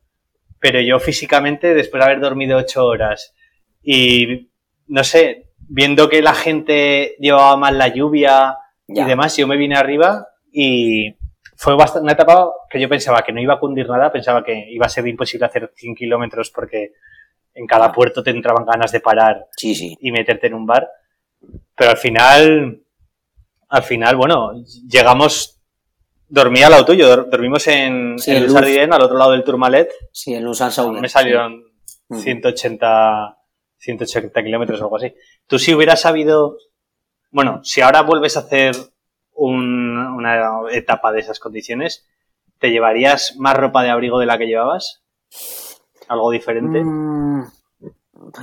pero yo físicamente, después de haber dormido ocho horas y, no sé, viendo que la gente llevaba mal la lluvia y demás, yo me vine arriba y fue bastante, una etapa que yo pensaba que no iba a cundir nada, pensaba que iba a ser imposible hacer 100 kilómetros porque en cada puerto te entraban ganas de parar y meterte en un bar. Pero al final, al final, bueno, llegamos, dormí al lado tuyo, dormimos en, sí, en al otro lado del Tourmalet. Sí, en Lusan Me salieron 180, 180 kilómetros o algo así. Tú si hubieras sabido, bueno, si ahora vuelves a hacer una etapa de esas condiciones, ¿te llevarías más ropa de abrigo de la que llevabas? ¿Algo diferente? Mm,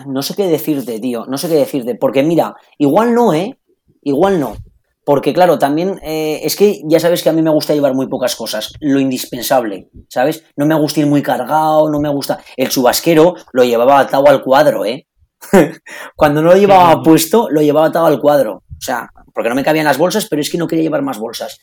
no sé qué decirte, tío. No sé qué decirte. Porque mira, igual no, ¿eh? Igual no. Porque claro, también eh, es que ya sabes que a mí me gusta llevar muy pocas cosas, lo indispensable, ¿sabes? No me gusta ir muy cargado, no me gusta... El chubasquero lo llevaba atado al cuadro, ¿eh? <laughs> Cuando no lo llevaba puesto, lo llevaba atado al cuadro. O sea, porque no me cabían las bolsas, pero es que no quería llevar más bolsas.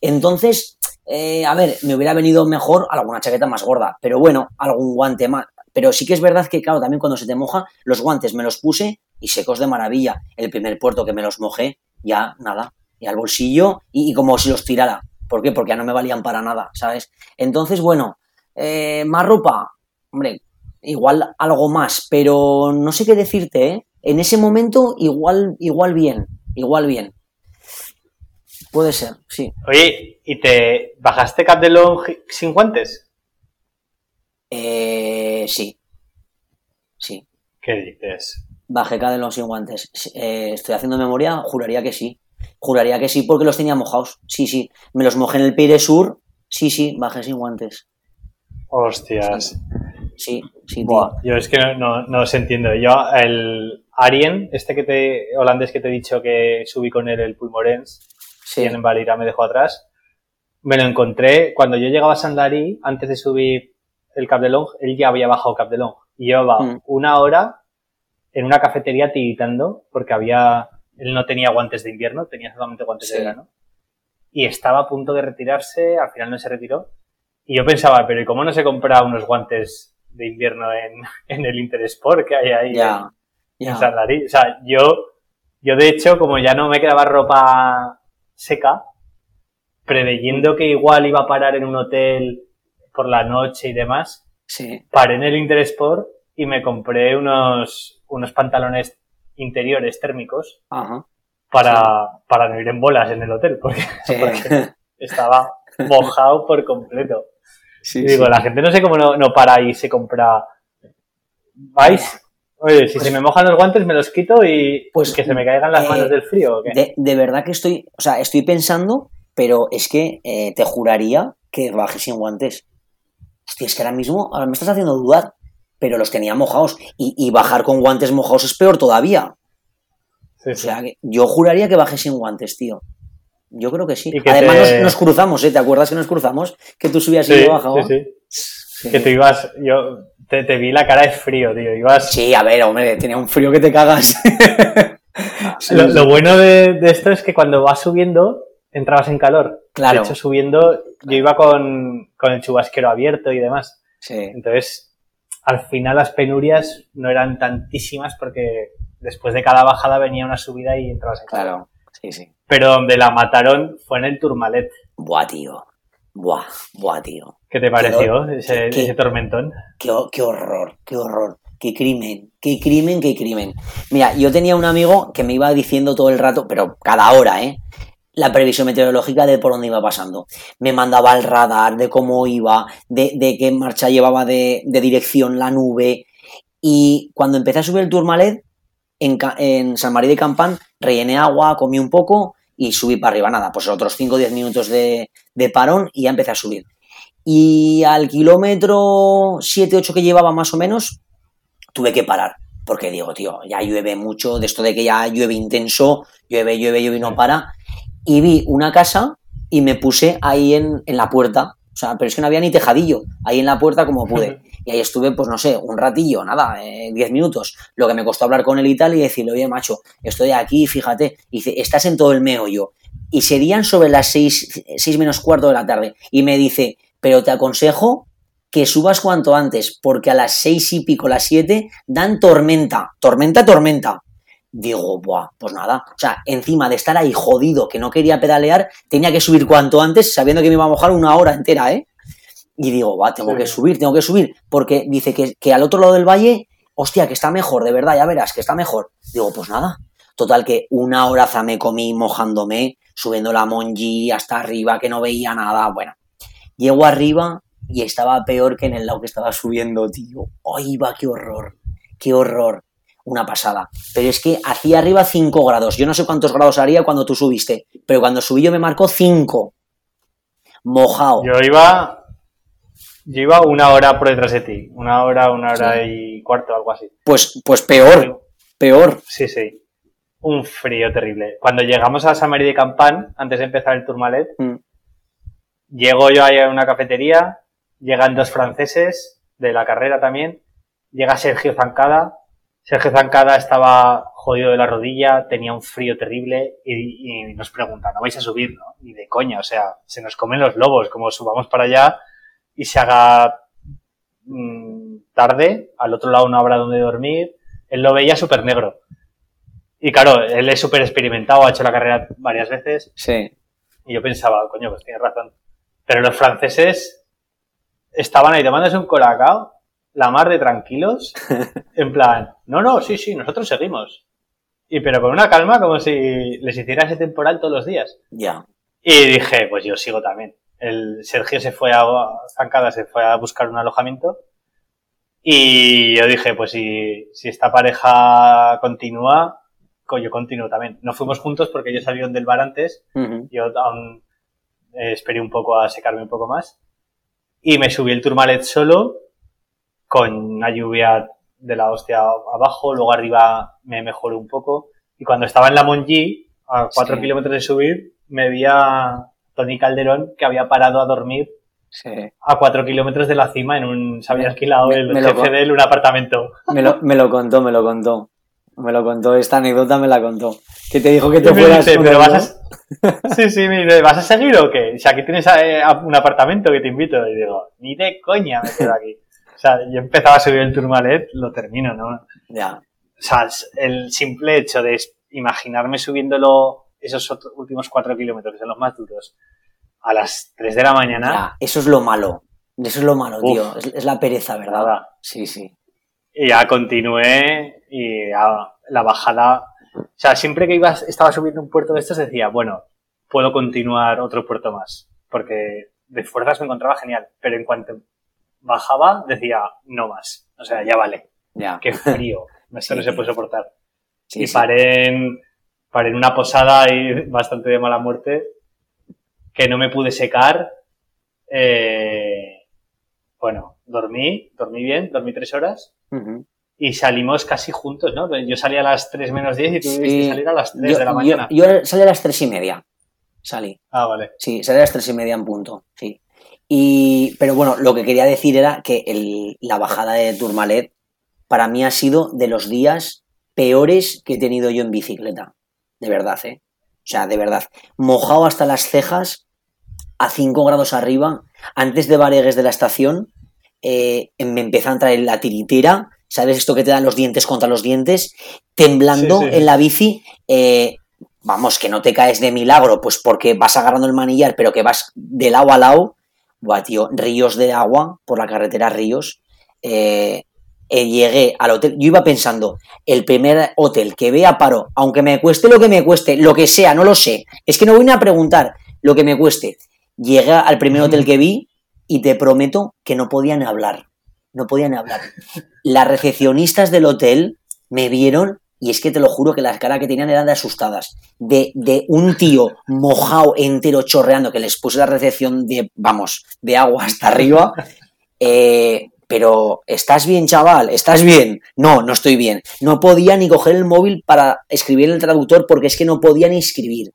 Entonces, eh, a ver, me hubiera venido mejor alguna chaqueta más gorda, pero bueno, algún guante más. Pero sí que es verdad que, claro, también cuando se te moja, los guantes me los puse y secos de maravilla. El primer puerto que me los mojé, ya nada, y al bolsillo y, como si los tirara. ¿Por qué? Porque ya no me valían para nada, ¿sabes? Entonces, bueno, eh, más ropa, hombre, igual algo más, pero no sé qué decirte, ¿eh? En ese momento, igual, igual bien, igual bien. Puede ser, sí. Oye, ¿y te bajaste Cap de Long sin guantes? Eh, sí. Sí. ¿Qué dices? Bajé Cap de Long sin guantes. Eh, estoy haciendo memoria, juraría que sí. Juraría que sí, porque los tenía mojados. Sí, sí. Me los mojé en el Peire Sur. Sí, sí, bajé sin guantes. Hostias. Sí, sí, tío. yo es que no, no, os entiendo. Yo, el Arien, este que te, holandés que te he dicho que subí con él el Pulmorens, sí. y en Valira me dejó atrás, me lo encontré cuando yo llegaba a Sandari, antes de subir el Cap de Long, él ya había bajado Cap de Long. Y llevaba mm. una hora en una cafetería tiritando porque había él no tenía guantes de invierno, tenía solamente guantes de verano. Y estaba a punto de retirarse, al final no se retiró. Y yo pensaba, pero ¿y cómo no se compra unos guantes de invierno en, <laughs> en el Intersport que hay ahí ya, en, San O sea, yo, yo de hecho, como ya no me quedaba ropa seca, preveyendo que igual iba a parar en un hotel por la noche y demás, sí. paré en el Intersport y me compré unos, unos pantalones interiores térmicos Para, para no ir en bolas en el hotel, porque, <laughs> estaba mojado por completo. digo, la gente no sé cómo no, para y se compra. ¿Vais? Oye, si se me mojan los guantes me los quito y pues, que se me caigan las manos eh, del frío. De, verdad que estoy, o sea, estoy pensando, pero es que eh, te juraría que baje sin guantes. Hostia, es que ahora mismo ahora me estás haciendo dudar pero los tenía mojados. Y, bajar con guantes mojados es peor todavía. O sea, que yo juraría que bajé sin guantes, tío. Yo creo que sí. Además nos, cruzamos, ¿eh? ¿Te acuerdas que nos cruzamos? Que tú subías y yo bajaba. Sí, sí. Que tú ibas, yo te, vi la cara de frío, tío. Ibas... Sí, a ver, hombre, tenía un frío que te cagas. <laughs> lo, bueno de, esto es que cuando vas subiendo, entrabas en calor. Claro. De hecho, subiendo, yo iba con, con el chubasquero abierto y demás. Sí. Entonces, al final las penurias no eran tantísimas porque después de cada bajada venía una subida y entrabas en Claro, sí, sí. Pero donde la mataron fue en el Turmalet. Buah, tío. Buah, buah, tío. ¿Qué te pareció ese, ese, tormentón? Qué, qué horror, qué horror. Qué crimen, qué crimen, qué crimen. Mira, yo tenía un amigo que me iba diciendo todo el rato, pero cada hora, ¿eh? La previsión meteorológica de por dónde iba pasando. Me mandaba el radar de cómo iba, de, qué marcha llevaba de, dirección la nube. Y cuando empecé a subir el Tourmalet, en, en San María de Campán, rellené agua, comí un poco y subí para arriba. Nada, pues otros 5 o 10 minutos de, de parón y ya empecé a subir. Y al kilómetro 7-8 que llevaba más o menos, tuve que parar. Porque digo, tío, ya llueve mucho, de esto de que ya llueve intenso, llueve, llueve, llueve y no para y vi una casa y me puse ahí en, la puerta. O sea, pero es que no había ni tejadillo, ahí en la puerta como pude. <laughs> Y ahí estuve, pues no sé, un ratillo, nada, 10 eh, minutos. Lo que me costó hablar con él y tal y decirle, oye, macho, estoy aquí, fíjate. Y dice, estás en todo el meollo. Y serían sobre las 6, seis menos cuarto de la tarde. Y me dice, pero te aconsejo que subas cuanto antes, porque a las seis y pico, las 7, dan tormenta. Tormenta, tormenta digo, buah, pues nada. O sea, encima de estar ahí jodido, que no quería pedalear, tenía que subir cuanto antes, sabiendo que me iba a mojar una hora entera, ¿eh? Y digo, va, tengo que subir, tengo que subir, porque dice que, que, al otro lado del valle, hostia, que está mejor, de verdad, ya verás, que está mejor. Digo, pues nada. Total, que una horaza me comí mojándome, subiendo la Monji hasta arriba, que no veía nada. Bueno, llego arriba y estaba peor que en el lado que estaba subiendo, tío. ¡Ay, va, qué horror! ¡Qué horror! Una pasada. Pero es que hacía arriba 5 grados. Yo no sé cuántos grados haría cuando tú subiste, pero cuando subí yo me marcó 5. Mojado. Yo iba, Yo iba una hora por detrás de ti, una hora, una hora y cuarto, algo así. Pues, pues peor, peor. Sí, sí. Un frío terrible. Cuando llegamos a Samari de Campan, antes de empezar el Tourmalet, Mm. llego yo ahí a una cafetería, llegan dos franceses de la carrera también, llega Sergio Zancada. Sergio Zancada estaba jodido de la rodilla, tenía un frío terrible y, y nos pregunta, ¿no vais a subir? No? Ni de coña, o sea, se nos comen los lobos, como subamos para allá y se haga mm, tarde, al otro lado no habrá donde dormir, él lo veía súper negro. Y claro, él es súper experimentado, ha hecho la carrera varias veces Sí. y yo pensaba, coño, pues tienes razón. Pero los franceses estaban ahí tomándose un colacao, la mar de tranquilos, <laughs> en plan, no, no, sí, sí, nosotros seguimos. Y pero con una calma como si les hiciera ese temporal todos los días. Ya. Y dije, pues yo sigo también. El Sergio se fue a Zancada, se fue a buscar un alojamiento. Y yo dije, pues si, si esta pareja continúa, co- yo continúo también. No fuimos juntos porque ellos salieron del bar antes yo aún eh, esperé un poco a secarme un poco más. Y me subí el Tourmalet solo, con una lluvia de la hostia abajo, luego arriba me mejoró un poco. Y cuando estaba en la Monji, a cuatro Sí. kilómetros de subir, me vi a Tony Calderón que había parado a dormir Sí. a cuatro kilómetros de la cima en un, se había alquilado me- el me jefe de él un apartamento. Me lo, me lo contó, me lo contó. Me lo contó, esta anécdota me la contó. Que te dijo que te fueras dice, pero vas a... <laughs> Sí, sí, me dice, ¿vas a seguir o qué? Si aquí tienes eh, a- un apartamento que te invito. Y digo, ni de coña me quedo aquí. O sea, yo empezaba a subir el Tourmalet, lo termino, ¿no? O. Ya. sea, el simple hecho de imaginarme subiéndolo esos otros últimos cuatro kilómetros, que son los más duros, a las 3 de la mañana, Ya, Eso es lo malo. Eso es lo malo, Uf. tío. Es, es la pereza, ¿verdad? Nada. Sí, sí. y ya continué y ya la bajada... O sea, siempre que iba, estaba subiendo un puerto de estos decía, bueno, puedo continuar otro puerto más, porque de fuerzas me encontraba genial, pero en cuanto bajaba decía, no más, o sea, ya vale, Ya. qué frío, <laughs> esto Sí, no se puede soportar. Sí, y paré en, paré en una posada ahí <laughs> bastante de mala muerte, que no me pude secar, eh, bueno, dormí, dormí bien, dormí tres horas, y salimos casi juntos, ¿no? Yo salí a las 3 menos 10 y tú Sí. salir a las 3 Yo, de la yo- mañana. yo salí a las tres y media. Salí. Ah, vale. Sí, salí a las tres y media en punto. Sí. Y, pero bueno, lo que quería decir era que el- la bajada de Tourmalet para mí ha sido de los días peores que he tenido yo en bicicleta. De verdad, ¿eh? O sea, de verdad. Mojado hasta las cejas, a 5 grados arriba, antes de Varegues de la estación, eh, me empezó a entrar la tiritera, ¿sabes? Esto que te dan los dientes contra los dientes, temblando Sí, sí. en la bici. eh, vamos, que no te caes de milagro, pues porque vas agarrando el manillar, pero que vas de lado a lado. Buah, tío, ríos de agua por la carretera Ríos. Eh, eh, llegué al hotel, yo iba pensando, el primer hotel que vea paro, aunque me cueste lo que me cueste, lo que sea, no lo sé, es que no voy ni a preguntar lo que me cueste. Llegué al primer hotel que vi y te prometo que no podían hablar, no podían hablar. Las recepcionistas del hotel me vieron y es que te lo juro que las caras que tenían eran de asustadas. De, de un tío mojado entero chorreando que les puse la recepción de, vamos, de agua hasta arriba. Eh, pero, ¿estás bien, chaval? ¿Estás bien? No, no estoy bien. No podía ni coger el móvil para escribir en el traductor porque es que no podía ni escribir.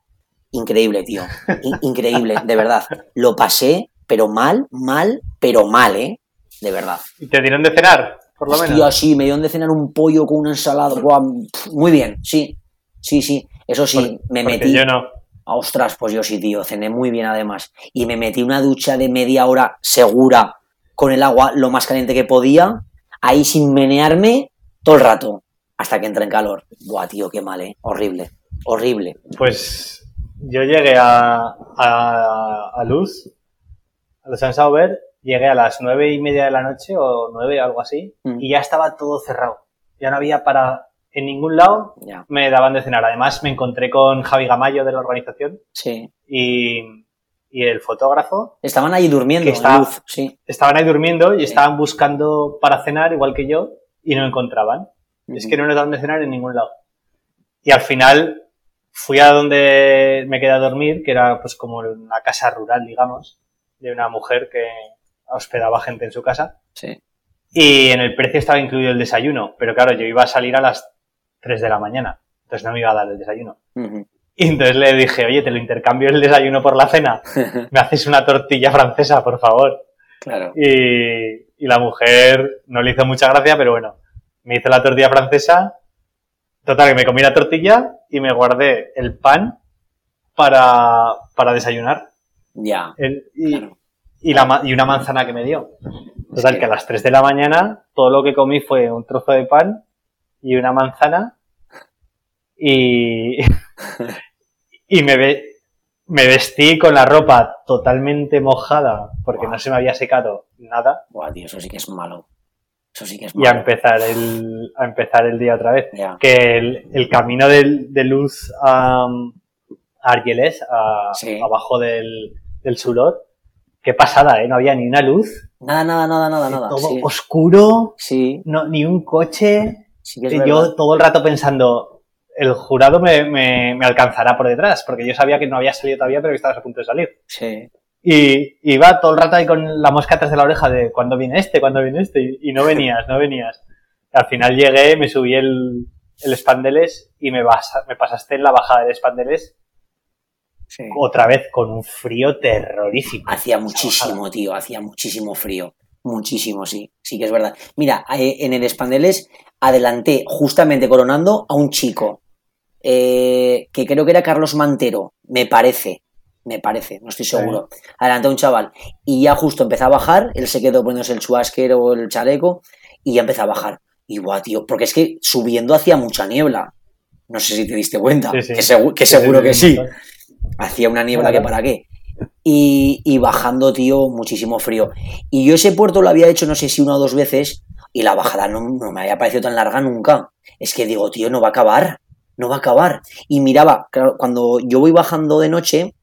Increíble, tío. In- increíble, de verdad. Lo pasé, pero mal, mal, pero mal, ¿eh? De verdad. ¿Y te dieron de cenar, por lo menos? Hostia, sí, me dieron de cenar un pollo con una ensalada. Muy bien, sí. Sí, sí. Eso sí, Por- me metí. yo no. Ostras, pues yo sí, tío. Cené muy bien además. Y me metí una ducha de media hora segura con el agua lo más caliente que podía. Ahí sin menearme todo el rato. Hasta que entré en calor. Buah, tío, qué mal, ¿eh? Horrible. Horrible. Pues yo llegué a, a, a Luz, a los San Sauber, llegué a las nueve y media de la noche o nueve, algo así, Mm. y ya estaba todo cerrado. Ya no había para en ningún lado Ya. me daban de cenar. Además me encontré con Javi Gamayo de la organización Sí. y, y el fotógrafo. Estaban ahí durmiendo en luz. Sí. Estaban ahí durmiendo y Sí. estaban buscando para cenar igual que yo y no encontraban. Es que no nos daban de cenar en ningún lado. Y al final fui a donde me quedé a dormir, que era pues como una casa rural, digamos, de una mujer que hospedaba gente en su casa. Sí. Y en el precio estaba incluido el desayuno, pero claro, yo iba a salir a las 3 de la mañana, entonces no me iba a dar el desayuno. Y entonces le dije, oye, te lo intercambio el desayuno por la cena, <laughs> me haces una tortilla francesa, por favor. claro. Y, y la mujer no le hizo mucha gracia, pero bueno, me hizo la tortilla francesa. Total, que me comí la tortilla y me guardé el pan para, para desayunar. Ya. El- y, Claro. Y, la, y una manzana que me dio. Total, que a las 3 de la mañana todo lo que comí fue un trozo de pan y una manzana y, <laughs> y me, ve- me vestí con la ropa totalmente mojada porque no se me había secado nada Buah, tío, eso sí que es malo. Eso sí que es y a malo. empezar el, a empezar el día otra vez. Que el, el camino del- de luz a, a Argelés, a- Sí. abajo del, del Surot, qué pasada, ¿eh? No había ni una luz, Nada, nada, nada, nada, nada. todo Sí, oscuro, sí, no, ni un coche. sí que es Y verdad. yo todo el rato pensando, el jurado me, me- me alcanzará por detrás, porque yo sabía que no había salido todavía, pero que estabas a punto de salir. Sí. Y y iba todo el rato ahí con la mosca atrás de la oreja de cuándo viene este, cuándo viene este, y, y no <laughs> venías, no venías. Al final llegué, me subí el, el Spandeles y me, basa- me pasaste en la bajada del Spandeles sí. otra vez con un frío terrorífico. Hacía muchísimo, tío, hacía muchísimo frío. Muchísimo, sí, sí que es verdad. Mira, eh, en el Spandeles adelanté justamente coronando a un chico eh, que creo que era Carlos Mantero, me parece, me parece, no estoy seguro. Adelanté a un chaval y ya justo empezó a bajar, él se quedó poniéndose el chuasker o el chaleco y ya empezó a bajar. Y guau, tío, porque es que subiendo hacía mucha niebla. No sé si te diste cuenta, Sí, sí. que, segu- que seguro que sí. Hacía una niebla que para qué. Y, y bajando, tío, muchísimo frío. Y yo ese puerto lo había hecho no sé si una o dos veces y la bajada no, no me había parecido tan larga nunca. Es que digo, tío, no va a acabar, no va a acabar. Y miraba, claro, cuando yo voy bajando de noche,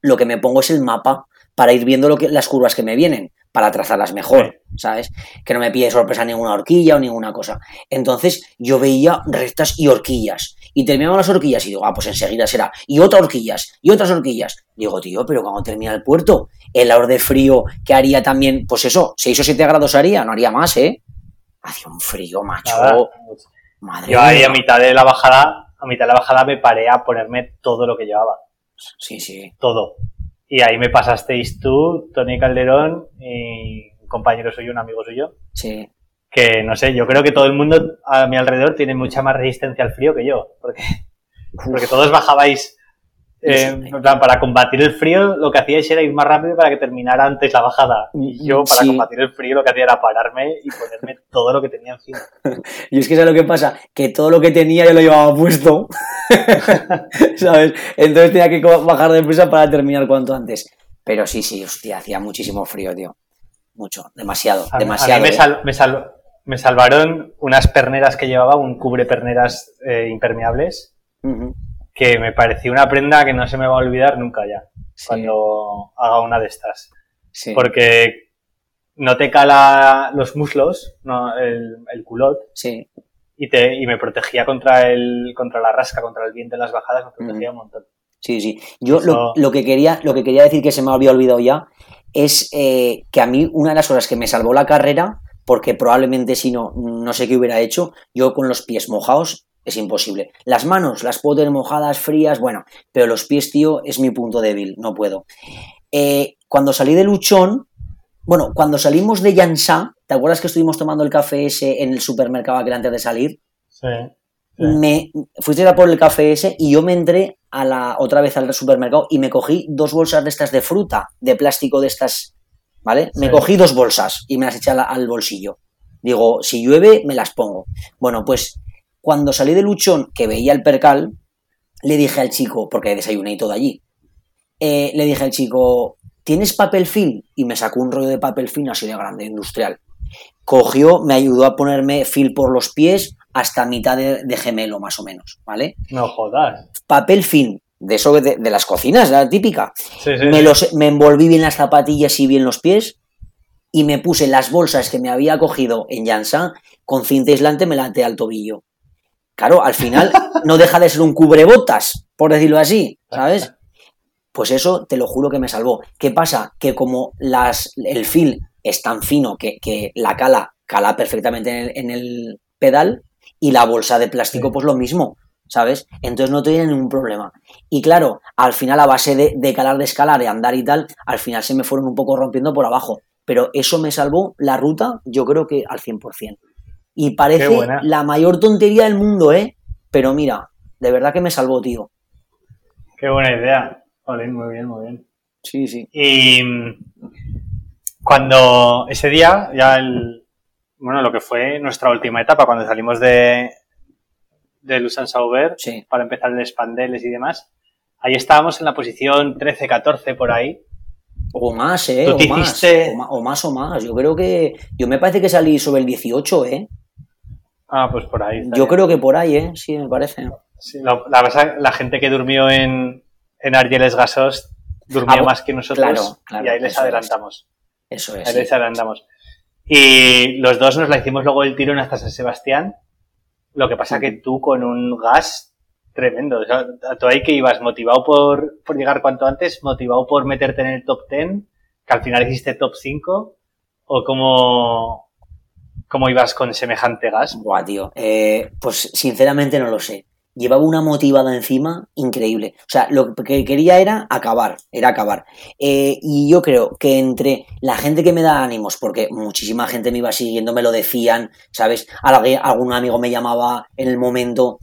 lo que me pongo es el mapa para ir viendo lo que, las curvas que me vienen, para trazarlas mejor, ¿sabes? Que no me pille sorpresa ninguna horquilla o ninguna cosa. Entonces yo veía rectas y horquillas. Y terminaban las horquillas y digo, ah, pues enseguida será. Y otras horquillas, y otras horquillas. Digo, tío, pero cuando termina el puerto, el hora de frío que haría también, pues eso, 6 o 7 grados haría, no haría más, ¿eh? Hacía un frío, macho. Nada. Madre Yo ahí a mitad de la bajada, a mitad de la bajada me paré a ponerme todo lo que llevaba. Sí, sí. todo. Y ahí me pasasteis tú, Tony Calderón y un compañero suyo, un amigo suyo, Sí. Que no sé, yo creo que todo el mundo a mi alrededor tiene mucha más resistencia al frío que yo, porque, porque todos bajabais, eh, en plan, para combatir el frío lo que hacíais era ir más rápido para que terminara antes la bajada. Y yo para Sí. combatir el frío lo que hacía era pararme y ponerme todo lo que tenía encima. <laughs> Y es que ¿sabes lo que pasa? Que todo lo que tenía yo lo llevaba puesto. <laughs> ¿Sabes? Entonces tenía que bajar de prisa para terminar cuanto antes. Pero sí, sí, hostia, hacía muchísimo frío, tío. Mucho, demasiado, A, mí- a demasiado. mí me, ¿eh? sal- me sal- me salvaron unas perneras que llevaba, un cubre perneras eh, impermeables, que me pareció una prenda que no se me va a olvidar nunca ya, sí, cuando haga una de estas. sí, Porque no te cala los muslos, no, el, el culot, sí. y, te, y me protegía contra, el, contra la rasca, contra el viento en las bajadas, me protegía un montón. Sí, sí. Yo Eso- lo, lo que quería, lo que quería decir que se me había olvidado ya es eh, que a mí una de las horas que me salvó la carrera, porque probablemente si no, no sé qué hubiera hecho, yo con los pies mojados es imposible. Las manos las puedo tener mojadas, frías, bueno, pero los pies, tío, es mi punto débil, no puedo. Eh, cuando salí de Luchón, bueno, cuando salimos de Yansá, ¿te acuerdas que estuvimos tomando el café ese en el supermercado aquel antes de salir? Sí. Sí. me fuiste a por el café ese y yo me entré a la otra vez al supermercado y me cogí dos bolsas de estas de fruta, de plástico de estas, ¿vale? Me cogí dos bolsas y me las eché al, al bolsillo. Digo, si llueve, me las pongo. Bueno, pues cuando salí de Luchón, que veía el percal, le dije al chico, porque desayuné y todo allí, eh, le dije al chico, ¿tienes papel film? Y me sacó un rollo de papel film así de grande, industrial. Cogió, me ayudó a ponerme fil por los pies hasta mitad de, de gemelo, más o menos, ¿vale? No jodas. Papel film, de eso de, de las cocinas, la típica. Sí, sí, Me, los, me envolví bien las zapatillas y bien los pies y me puse las bolsas que me había cogido en Jansa con cinta aislante me la até al tobillo. Claro, al final <laughs> no deja de ser un cubrebotas, por decirlo así, ¿sabes? Pues eso te lo juro que me salvó. ¿Qué pasa? Que como las, el fil es tan fino que, que la cala cala perfectamente en el, en el, pedal y la bolsa de plástico pues lo mismo, ¿sabes? Entonces no tiene ningún problema. Y claro, al final a base de, de calar, de escalar, de andar y tal, al final se me fueron un poco rompiendo por abajo. Pero eso me salvó la ruta, yo creo que al 100%. Y parece la mayor tontería del mundo, ¿eh? Pero mira, de verdad que me salvó, tío. Qué buena idea. Vale, muy bien, muy bien. Sí, sí. Y cuando ese día, ya el, bueno, lo que fue nuestra última etapa, cuando salimos de, de Lusan Sauber para empezar el Spandeles y demás, ahí estábamos en la posición 13-14 por ahí. O más, ¿eh? O más, o, más, o más. Yo creo que. Yo me parece que salí sobre el 18, ¿eh? Ah, pues por ahí. Yo creo que por ahí, ¿eh? Sí, me parece. la, la, gente que durmió en, en Argeles Gasos durmió ah, más que nosotros y ahí les adelantamos. Eso es. Ahí les adelantamos. Y los dos nos la hicimos luego el tirón hasta San Sebastián. Lo que pasa que tú con un gas tremendo. O sea, tú ahí que ibas motivado por, por llegar cuanto antes, motivado por meterte en el top 10, que al final hiciste top 5, o cómo, cómo ibas con semejante gas. Buah, tío. Eh, pues sinceramente no lo sé. Llevaba una motivada encima increíble. O sea, lo que quería era acabar, era acabar. Eh, y yo creo que entre la gente que me da ánimos, porque muchísima gente me iba siguiendo, me lo decían, ¿sabes? Algún amigo me llamaba en el momento.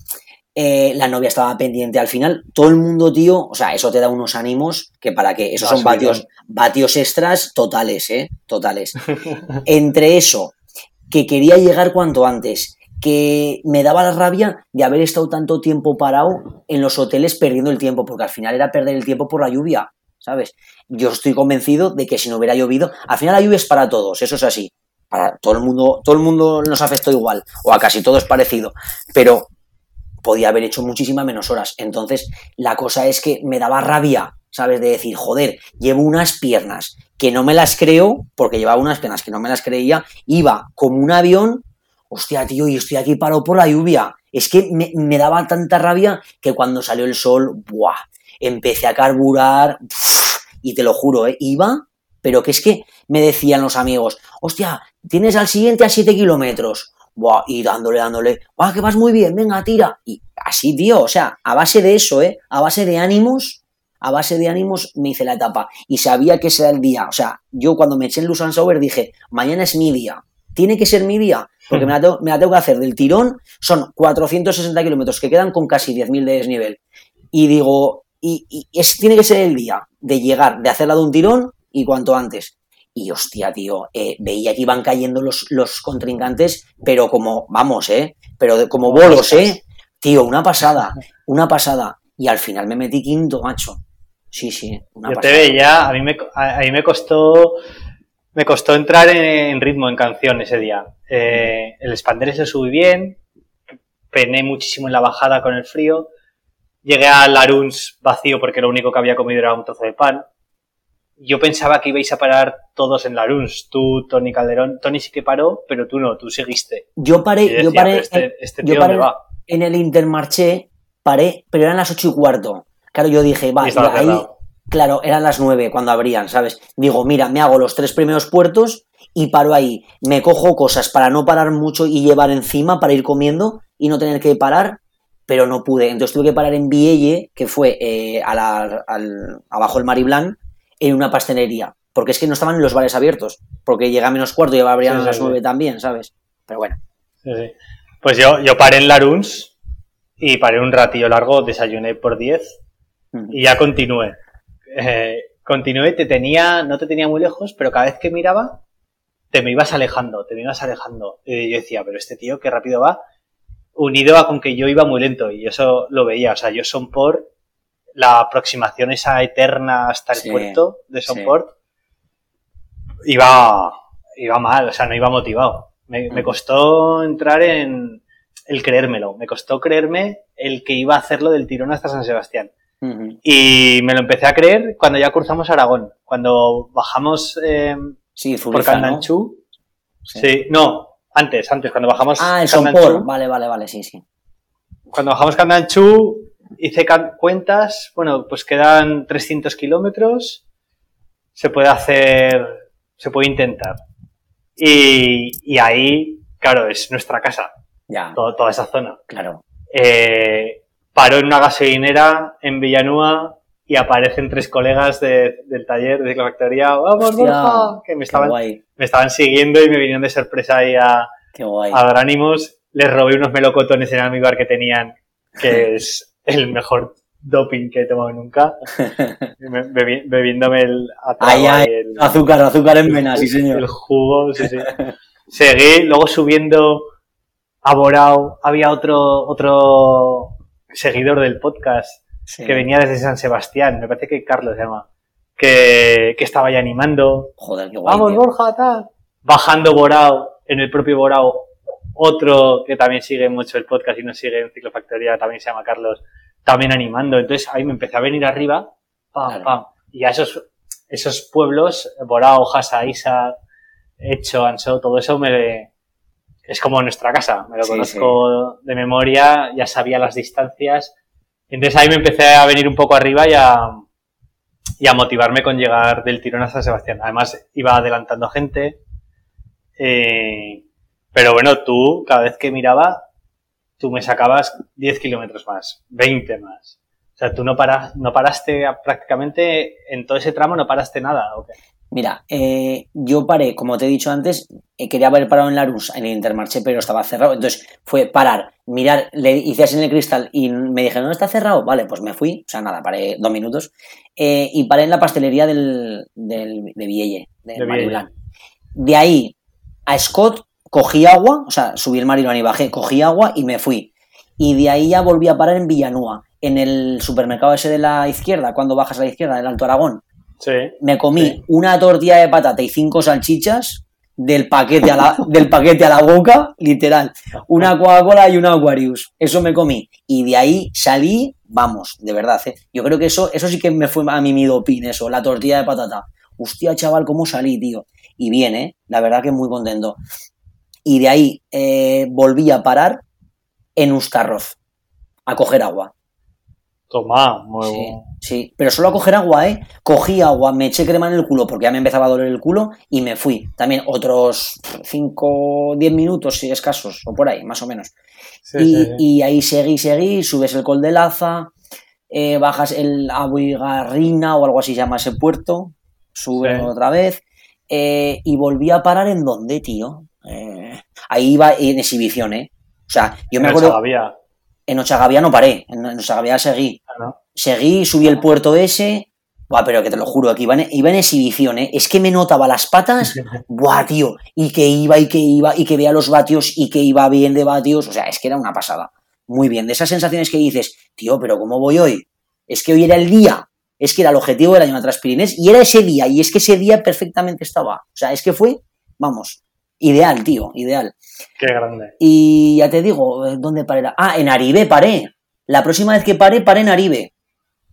Eh, la novia estaba pendiente al final, todo el mundo, tío, o sea, eso te da unos ánimos que para que, esos son vatios, vatios extras totales, ¿eh? Totales. <laughs> Entre eso, que quería llegar cuanto antes, que me daba la rabia de haber estado tanto tiempo parado en los hoteles perdiendo el tiempo, porque al final era perder el tiempo por la lluvia, ¿sabes? Yo estoy convencido de que si no hubiera llovido, al final la lluvia es para todos, eso es así. Para todo el mundo, todo el mundo nos afectó igual, o a casi todo es parecido. Pero podía haber hecho muchísimas menos horas. Entonces, la cosa es que me daba rabia, ¿sabes? De decir, joder, llevo unas piernas que no me las creo, porque llevaba unas piernas que no me las creía, iba como un avión, hostia, tío, y estoy aquí parado por la lluvia. Es que me, daba tanta rabia que cuando salió el sol, ¡buah! Empecé a carburar, y te lo juro, ¿eh? Iba, pero que es que me decían los amigos, hostia, tienes al siguiente a 7 kilómetros y dándole, dándole, ¡ah, que vas muy bien! Venga, tira. Y así, tío, o sea, a base de eso, ¿eh? A base de ánimos, a base de ánimos me hice la etapa. Y sabía que ese era el día. O sea, yo cuando me eché en Lusan Sauber dije, mañana es mi día. Tiene que ser mi día, porque me la, tengo, me la tengo que hacer del tirón. Son 460 kilómetros que quedan con casi 10.000 de desnivel. Y digo, y, y es, tiene que ser el día de llegar, de hacerla de un tirón y cuanto antes. Y hostia, tío, eh, veía que iban cayendo los, los contrincantes, pero como, vamos, ¿eh? Pero como bolos, ¿eh? Tío, una pasada, una pasada. Y al final me metí quinto, macho. Sí, sí, una Yo te veía, a mí me, a, mí me costó me costó entrar en, ritmo, en canción ese día. Eh, el expander se subí bien, pené muchísimo en la bajada con el frío. Llegué al Aruns vacío porque lo único que había comido era un trozo de pan yo pensaba que ibais a parar todos en la Luns. Tú, Tony Calderón. Tony sí que paró, pero tú no, tú seguiste. Yo paré, yo paré, este, este yo paré en el Intermarché, paré, pero eran las ocho y cuarto. Claro, yo dije, va, ahí, claro, eran las nueve cuando abrían, ¿sabes? Digo, mira, me hago los tres primeros puertos y paro ahí. Me cojo cosas para no parar mucho y llevar encima para ir comiendo y no tener que parar, pero no pude. Entonces tuve que parar en Vielle, que fue eh, a la, al, abajo el Mariblan, en una pastelería. Porque es que no estaban los bares abiertos. Porque llega a menos cuarto y abrían a las nueve también, ¿sabes? Pero bueno. Pues yo, yo paré en Laruns y paré un ratillo largo, desayuné por 10 y ya continué. Eh, continué, te tenía, no te tenía muy lejos, pero cada vez que miraba, te me ibas alejando, te me ibas alejando. Y yo decía, pero este tío qué rápido va, unido a con que yo iba muy lento, y eso lo veía. O sea, yo son por la aproximación esa eterna hasta el puerto de Somport iba, iba mal, o sea, no iba motivado. Me, costó entrar en el creérmelo, me costó creerme el que iba a hacerlo del tirón hasta San Sebastián. Y me lo empecé a creer cuando ya cruzamos Aragón, cuando bajamos eh, por Candanchú. Sí. no, antes, antes, cuando bajamos. Ah, el Somport, vale, vale, vale, sí, sí. Cuando bajamos Candanchú, hice cuentas, bueno, pues quedan 300 kilómetros, se puede hacer se puede intentar. Y, y ahí, claro, es nuestra casa, Ya, todo- toda esa zona. claro. Eh, paró en una gasolinera en Villanúa y aparecen tres colegas de- del taller de ciclofactoría. ¡Vamos, Borja! Que me estaban, guay, me estaban siguiendo y me vinieron de sorpresa ahí a, a dar ánimos. Les robé unos melocotones en Almíbar que tenían, que <laughs> es el mejor doping que he tomado nunca. <laughs> Me- bebi- bebiéndome el, Ay, el, Azúcar, azúcar en vena, sí señor. el jugo, sí, sí. <laughs> Seguí, luego subiendo a Borao, había otro, otro seguidor del podcast Sí. que venía desde San Sebastián, me parece que Carlos se llama, que, que estaba ya animando. Joder, qué guay. Vamos, tío. Borja, tal. Bajando Borao, en el propio Borao, otro que también sigue mucho el podcast y nos sigue en Ciclofactoría, también se llama Carlos, también animando. Entonces ahí me empecé a venir arriba, pam, Claro. pam. Y a esos, esos pueblos, Borao, Hasa, Isa, Hecho, Anso, todo eso me, es como nuestra casa. Me lo Sí, conozco de memoria, ya sabía las distancias. Entonces ahí me empecé a venir un poco arriba y a, y a motivarme con llegar del tirón a San Sebastián. Además, iba adelantando gente. eh, pero bueno, tú, cada vez que miraba, tú me sacabas 10 kilómetros más, 20 más. O sea, tú no, paras, no paraste prácticamente en todo ese tramo, no paraste nada. ¿o qué? Mira, eh, yo paré, como te he dicho antes, eh, quería haber parado en la Rus, en el Intermarché, pero estaba cerrado. Entonces fue parar, mirar, le hice así en el cristal y me dijeron, ¿no está cerrado? Vale, pues me fui, o sea, nada, paré dos minutos. eh, y paré en la pastelería del, del, de Vielle, de, De Marilán. De ahí a Scott cogí agua, o sea, subí el Marilán y bajé, cogí agua y me fui. Y de ahí ya volví a parar en Villanúa, en el supermercado ese de la izquierda, cuando bajas a la izquierda, del Alto Aragón Sí. me comí Sí. una tortilla de patata y cinco salchichas del paquete a la, <laughs> del paquete a la boca, literal. Una Coca-Cola y una Aquarius. Eso me comí. Y de ahí salí, vamos, de verdad, ¿eh? Yo creo que eso, eso sí que me fue a mí mi doping, eso, la tortilla de patata. Hostia, chaval, cómo salí, tío. Y bien, ¿eh? La verdad que muy contento. Y de ahí eh, volví a parar en Ustarroz, a coger agua. Toma, muy Sí, bueno. Sí, pero solo a coger agua, ¿eh? Cogí agua, me eché crema en el culo porque ya me empezaba a doler el culo y me fui. También otros 5, 10 minutos, si escasos, o por ahí, más o menos. Sí, y, sí, sí. y ahí seguí, seguí, subes el Col de Laza, eh, bajas el Abuigarrina o algo así se llama ese puerto, subes Sí. otra vez eh, y volví a parar en donde, tío. Eh, ahí iba en exhibición, ¿eh? O sea, yo me En acuerdo, Sagavía, en Ochagavía no paré, en en Ochagavía seguí ¿no? seguí, subí el puerto ese. Buah, pero que te lo juro, que iba en, iba en exhibición, ¿eh? Es que me notaba las patas. <laughs> Buah, tío. Y que iba, y que iba, y que veía los vatios, y que iba bien de vatios. O sea, es que era una pasada. Muy bien. De esas sensaciones que dices, tío, pero ¿cómo voy hoy? Es que hoy era el día. Es que era el objetivo del año Transpirines. Y era ese día. Y es que ese día perfectamente estaba. O sea, es que fue, vamos, ideal, tío, ideal. Qué grande. Y ya te digo, eh, ¿dónde paré? Ah, en Aribe paré. La próxima vez que paré, paré en Aribe.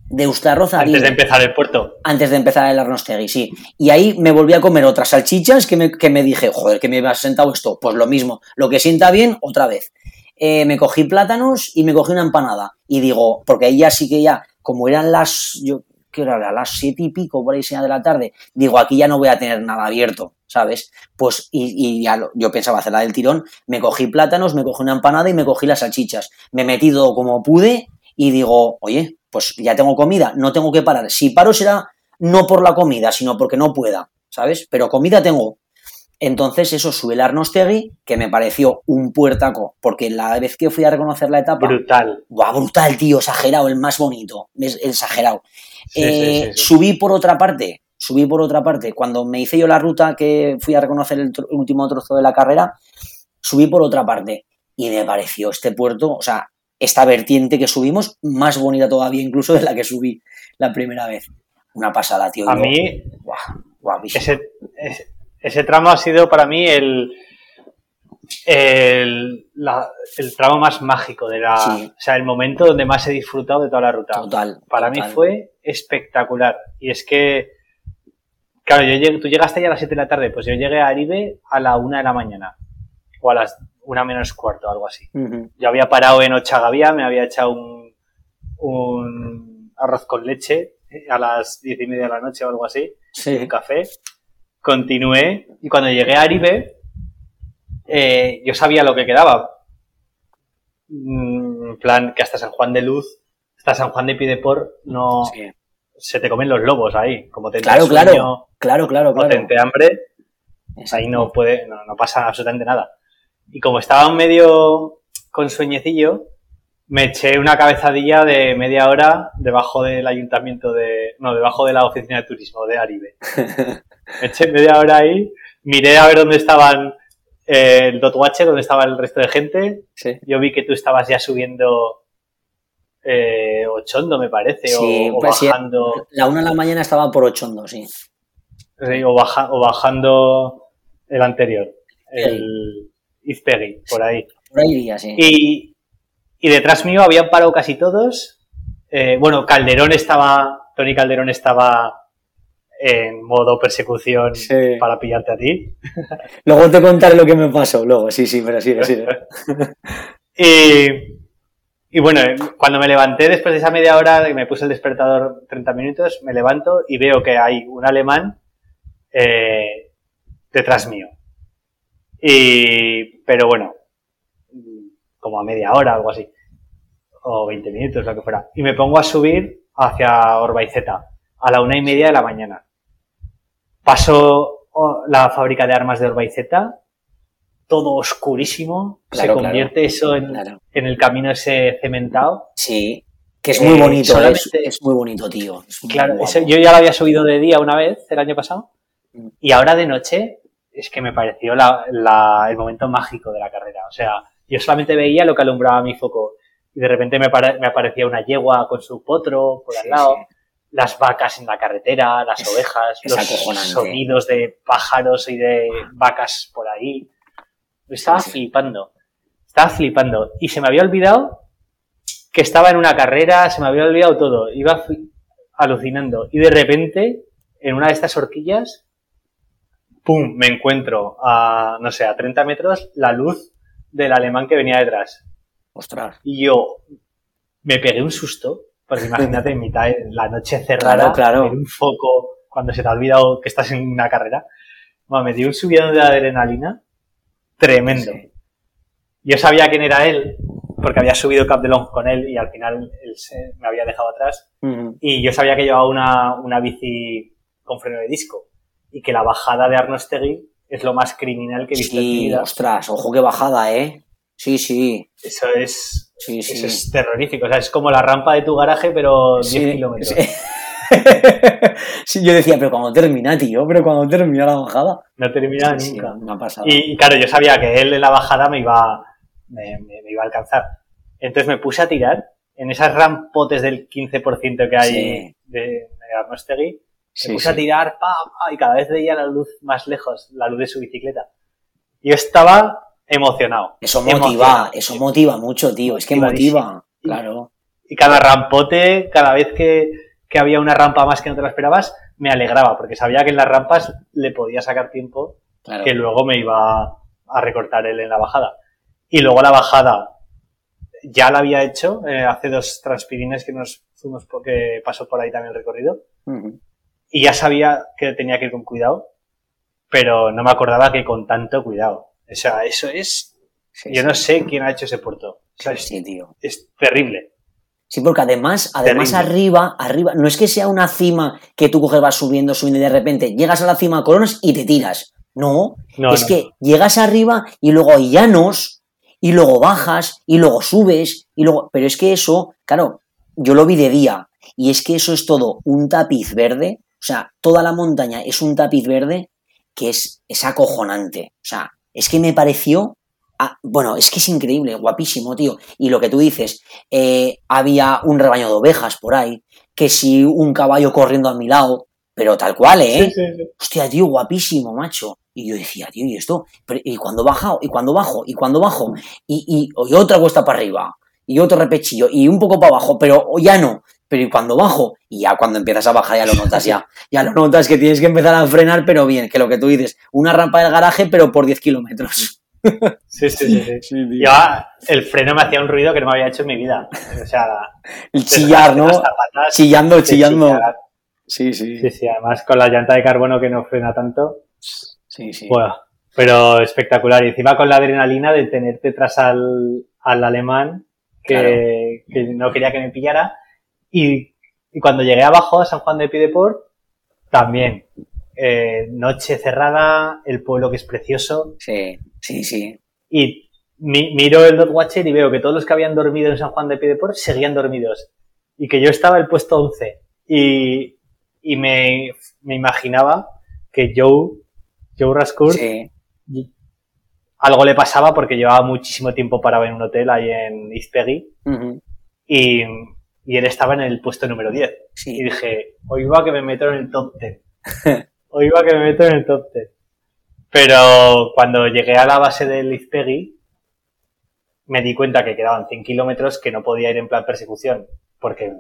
De Ustarroz a Aribe. Antes de empezar el puerto. Antes de empezar el Arnostegui, sí. Y ahí me volví a comer otras salchichas que me, que me dije, joder, que me ha sentado esto. Pues lo mismo, lo que sienta bien, otra vez. Eh, me cogí plátanos y me cogí una empanada. Y digo, porque ahí ya sí que ya, como eran las, yo que era las siete y pico por ahí sea de la tarde, digo, aquí ya no voy a tener nada abierto, ¿sabes? Pues, y, y ya lo- yo pensaba hacerla del tirón, me cogí plátanos, me cogí una empanada y me cogí las salchichas. Me metí todo como pude y digo, oye, pues ya tengo comida, no tengo que parar. Si paro será no por la comida, sino porque no pueda, ¿sabes? Pero comida tengo. Entonces eso sube el Arnostegui, que me pareció un puertaco, porque la vez que fui a reconocer la etapa, Brutal. ¡buah, brutal, tío, exagerado, el más bonito, es exagerado. Sí, Eh, sí, sí, sí. Subí por otra parte, subí por otra parte. Cuando me hice yo la ruta que fui a reconocer el, tro- último trozo de la carrera, subí por otra parte. Y me pareció este puerto, o sea, esta vertiente que subimos, más bonita todavía incluso de la que subí la primera vez. Una pasada, tío. A Yo- mí, ese, ese tramo ha sido para mí el, el, la- el tramo más mágico de la. Sí. O sea, el momento donde más he disfrutado de toda la ruta. Total. Para total. mí fue espectacular. Y es que, claro, yo llegué- tú llegaste ya a las 7 de la tarde, pues yo llegué a Aribe a la 1 de la mañana. O a las 1 menos cuarto, algo así. Yo había parado en Ochagavía, me había echado un, un arroz con leche eh, a las 10 y media de la noche o algo así, Sí. un café, continué y cuando llegué a Aribe, eh, yo sabía lo que quedaba. Mm, En plan, que hasta San Juan de Luz, hasta San Juan de Pidepor, no Sí. se te comen los lobos ahí. Como te Claro, claro, claro, claro, te claro. entre hambre, pues ahí no puede, no, no pasa absolutamente nada. Y como estaba medio con sueñecillo, me eché una cabezadilla de media hora debajo del ayuntamiento de, no, debajo de la oficina de turismo de Aribe. <laughs> Me eché media hora ahí, miré a ver dónde estaban eh, el Dotwache, dónde estaba el resto de gente. Sí. Yo vi que tú estabas ya subiendo eh, Ochondo, me parece, Sí, o, o pues sí. bajando, La una de la mañana estaba por Ochondo, sí. O, baja- o bajando el anterior, el Izpegui, por ahí. Por ahí iría, sí. Y, y detrás mío habían parado casi todos. Eh, bueno, Calderón estaba, Tony Calderón estaba en modo persecución Sí. para pillarte a ti. <laughs> Luego te contaré lo que me pasó, luego, sí, sí, pero sí, sí. <laughs> Y, y bueno, cuando me levanté después de esa media hora, que me puse el despertador 30 minutos, me levanto y veo que hay un alemán eh, detrás mío. Y, pero bueno, como a media hora, algo así. O 20 minutos, lo que fuera. Y me pongo a subir hacia Orbaizeta a la una y media de la mañana. Paso oh, la fábrica de armas de Orbaizeta, todo oscurísimo, Claro, se convierte eso en, Claro. en el camino ese cementado. Sí. Que es muy Eh, bonito, es, solamente- es muy bonito, tío. Muy Claro, eso- yo ya lo había subido de día una vez el año pasado Mm. y ahora de noche es que me pareció la- la- el momento mágico de la carrera. O sea, yo solamente veía lo que alumbraba mi foco y de repente me, me aparecía una yegua con su potro por al Sí, lado, sí. Las vacas en la carretera, las Es- ovejas, es los sonidos de pájaros y de vacas por ahí. Estaba Sí, sí. flipando. Estaba flipando. Y se me había olvidado que estaba en una carrera, se me había olvidado todo. Iba alucinando. Y de repente, en una de estas horquillas, ¡pum! Me encuentro a, no sé, a 30 metros la luz del alemán que venía detrás. Ostras. Y yo me pegué un susto, porque imagínate en mitad de la noche cerrada, Claro, claro. ver un foco cuando se te ha olvidado que estás en una carrera. Bueno, me dio un subidón de adrenalina tremendo. Sí. Yo sabía quién era él, porque había subido Cap de Long con él y al final él se, me había dejado atrás. Ujú. Y yo sabía que llevaba una, una bici con freno de disco y que la bajada de Arnostegui es lo más criminal que he visto en mi Sí, vida. ostras, ojo que bajada, ¿eh? Sí, sí, Eso es, sí, sí. eso es terrorífico. O sea, es como la rampa de tu garaje, pero 10 Sí, kilómetros. <laughs> yo decía, pero cuando termina, tío, pero cuando termina la bajada. No termina nunca. una pasada. Y, y claro, yo sabía que él en la bajada me iba, me, me- me iba a alcanzar. Entonces me puse a tirar en esas rampotes del 15% que hay Sí. de, de Arnostegui. Sí, me puse a tirar, pa, pa, y cada vez veía la luz más lejos, la luz de su bicicleta. Yo estaba emocionado. Eso motiva, Emocionado. eso motiva mucho, tío. Es que motiva, claro. Y cada rampote, cada vez que, que había una rampa más que no te la esperabas, me alegraba, porque sabía que en las rampas le podía sacar tiempo claro. que luego me iba a recortar él en la bajada. Y luego la bajada ya la había hecho eh, hace dos transpirines que nos fuimos porque pasó por ahí también el recorrido y ya sabía que tenía que ir con cuidado, pero no me acordaba que con tanto cuidado. O sea, eso es, Sí, yo sí. no sé quién ha hecho ese puerto. O sea, es, Sí, tío. es terrible. Sí, porque además, además Terrible. arriba, arriba, no es que sea una cima que tú coges, vas subiendo, subiendo y de repente llegas a la cima, coronas y te tiras. No, No, es no, que llegas arriba y luego hay llanos y luego bajas y luego subes y luego... Pero es que eso, claro, yo lo vi de día y es que eso es todo un tapiz verde, o sea, toda la montaña es un tapiz verde que es, es acojonante. O sea, es que me pareció... ah, bueno, es que es increíble, guapísimo, tío. Y lo que tú dices, eh, había un rebaño de ovejas por ahí, que si un caballo corriendo a mi lado, pero tal cual, ¿eh? Sí, sí, sí. hostia, tío, guapísimo, macho. Y yo decía, tío, ¿y esto? ¿Y cuando bajo? ¿Y cuando bajo? ¿Y cuando bajo? Y, y, y otra cuesta para arriba. Y otro repechillo. Y un poco para abajo, pero ya no. Pero ¿y cuando bajo? Y ya cuando empiezas a bajar ya lo notas ya. <laughs> Ya lo notas que tienes que empezar a frenar, pero bien, que lo que tú dices, una rampa del garaje, pero por 10 kilómetros. <laughs> Sí, sí, sí, sí. Ya el freno me hacía un ruido que no me había hecho en mi vida. O sea, El chillar, ¿no? zapatas, Chillando, chillando. chillar. Sí, sí. Sí, sí, además con la llanta de carbono que no frena tanto. Sí, sí. Bueno, pero espectacular. Y encima con la adrenalina de tener detrás al, al alemán que, que, no quería que me pillara. Y, y, cuando llegué abajo a San Juan de Pideport, también. Eh, noche cerrada, el pueblo que es precioso. Sí, sí, sí. Y mi, miro el Dot Watcher y veo que todos los que habían dormido en San Juan de Pideport seguían dormidos. Y que yo estaba el puesto 11. Y, y me, me imaginaba que Joe, Joe Rascourt, Sí. algo le pasaba porque llevaba muchísimo tiempo parado en un hotel ahí en East Peggy Ujú. y, y él estaba en el puesto número 10. Sí. Y dije, hoy va que me meto en el top 10. <laughs> Hoy va que me meto en el top 10. Pero cuando llegué a la base del Peggy, me di cuenta que quedaban 100 kilómetros que no podía ir en plan persecución porque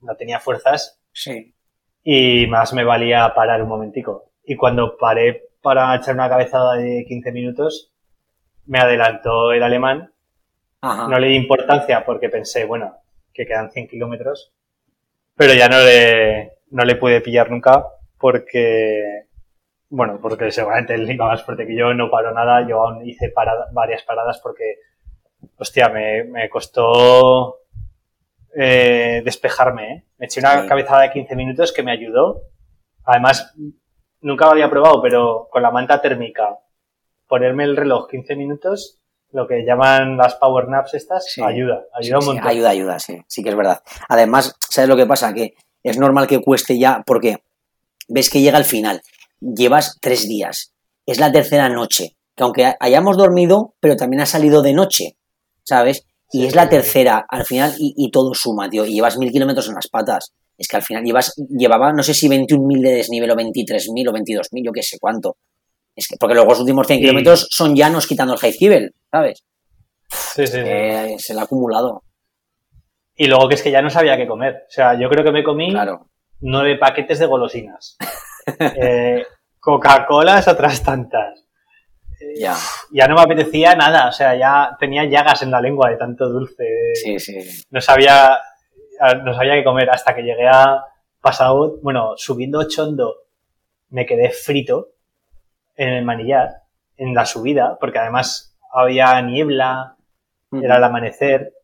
no tenía fuerzas Sí. y más me valía parar un momentico. Y cuando paré para echar una cabezada de 15 minutos, me adelantó el alemán. Ajá. No le di importancia porque pensé, bueno, que quedan 100 kilómetros, pero ya no le, no le pude pillar nunca porque, bueno, porque seguramente él iba más fuerte que yo, no paró nada, yo aún hice parada- varias paradas porque, hostia, me, me costó eh, despejarme, ¿eh? Me eché una Sí. cabezada de 15 minutos que me ayudó. Además, nunca lo había probado, pero con la manta térmica, ponerme el reloj 15 minutos, lo que llaman las power naps estas, Sí. ayuda, ayuda Sí, un sí, montón. ayuda, ayuda, sí, sí que es verdad. Además, ¿sabes lo que pasa? Que es normal que cueste ya, porque ves que llega el final, llevas tres días, es la tercera noche, que aunque hayamos dormido, pero también ha salido de noche, ¿sabes? Y Sí, es la sí, sí. tercera al final y, y todo suma, tío, y llevas mil kilómetros en las patas. Es que al final llevas, llevaba, no sé si 21.000 de desnivel o 23.000 o 22.000, yo qué sé cuánto. Es que, porque luego los últimos 100 Y- kilómetros son llanos quitando el Heizkibel, ¿sabes? Sí, sí, sí. Eh, se le ha acumulado, Y luego que es que ya no sabía qué comer. O sea, yo creo que me comí claro. nueve paquetes de golosinas. <laughs> Eh, Coca-Colas otras tantas. Eh, Ya. Ya no me apetecía nada. O sea, ya tenía llagas en la lengua de tanto dulce. Sí, sí. No sabía, no sabía qué comer hasta que llegué a pasado, bueno, subiendo Chondo, me quedé frito en el manillar, en la subida, porque además había niebla, era el amanecer,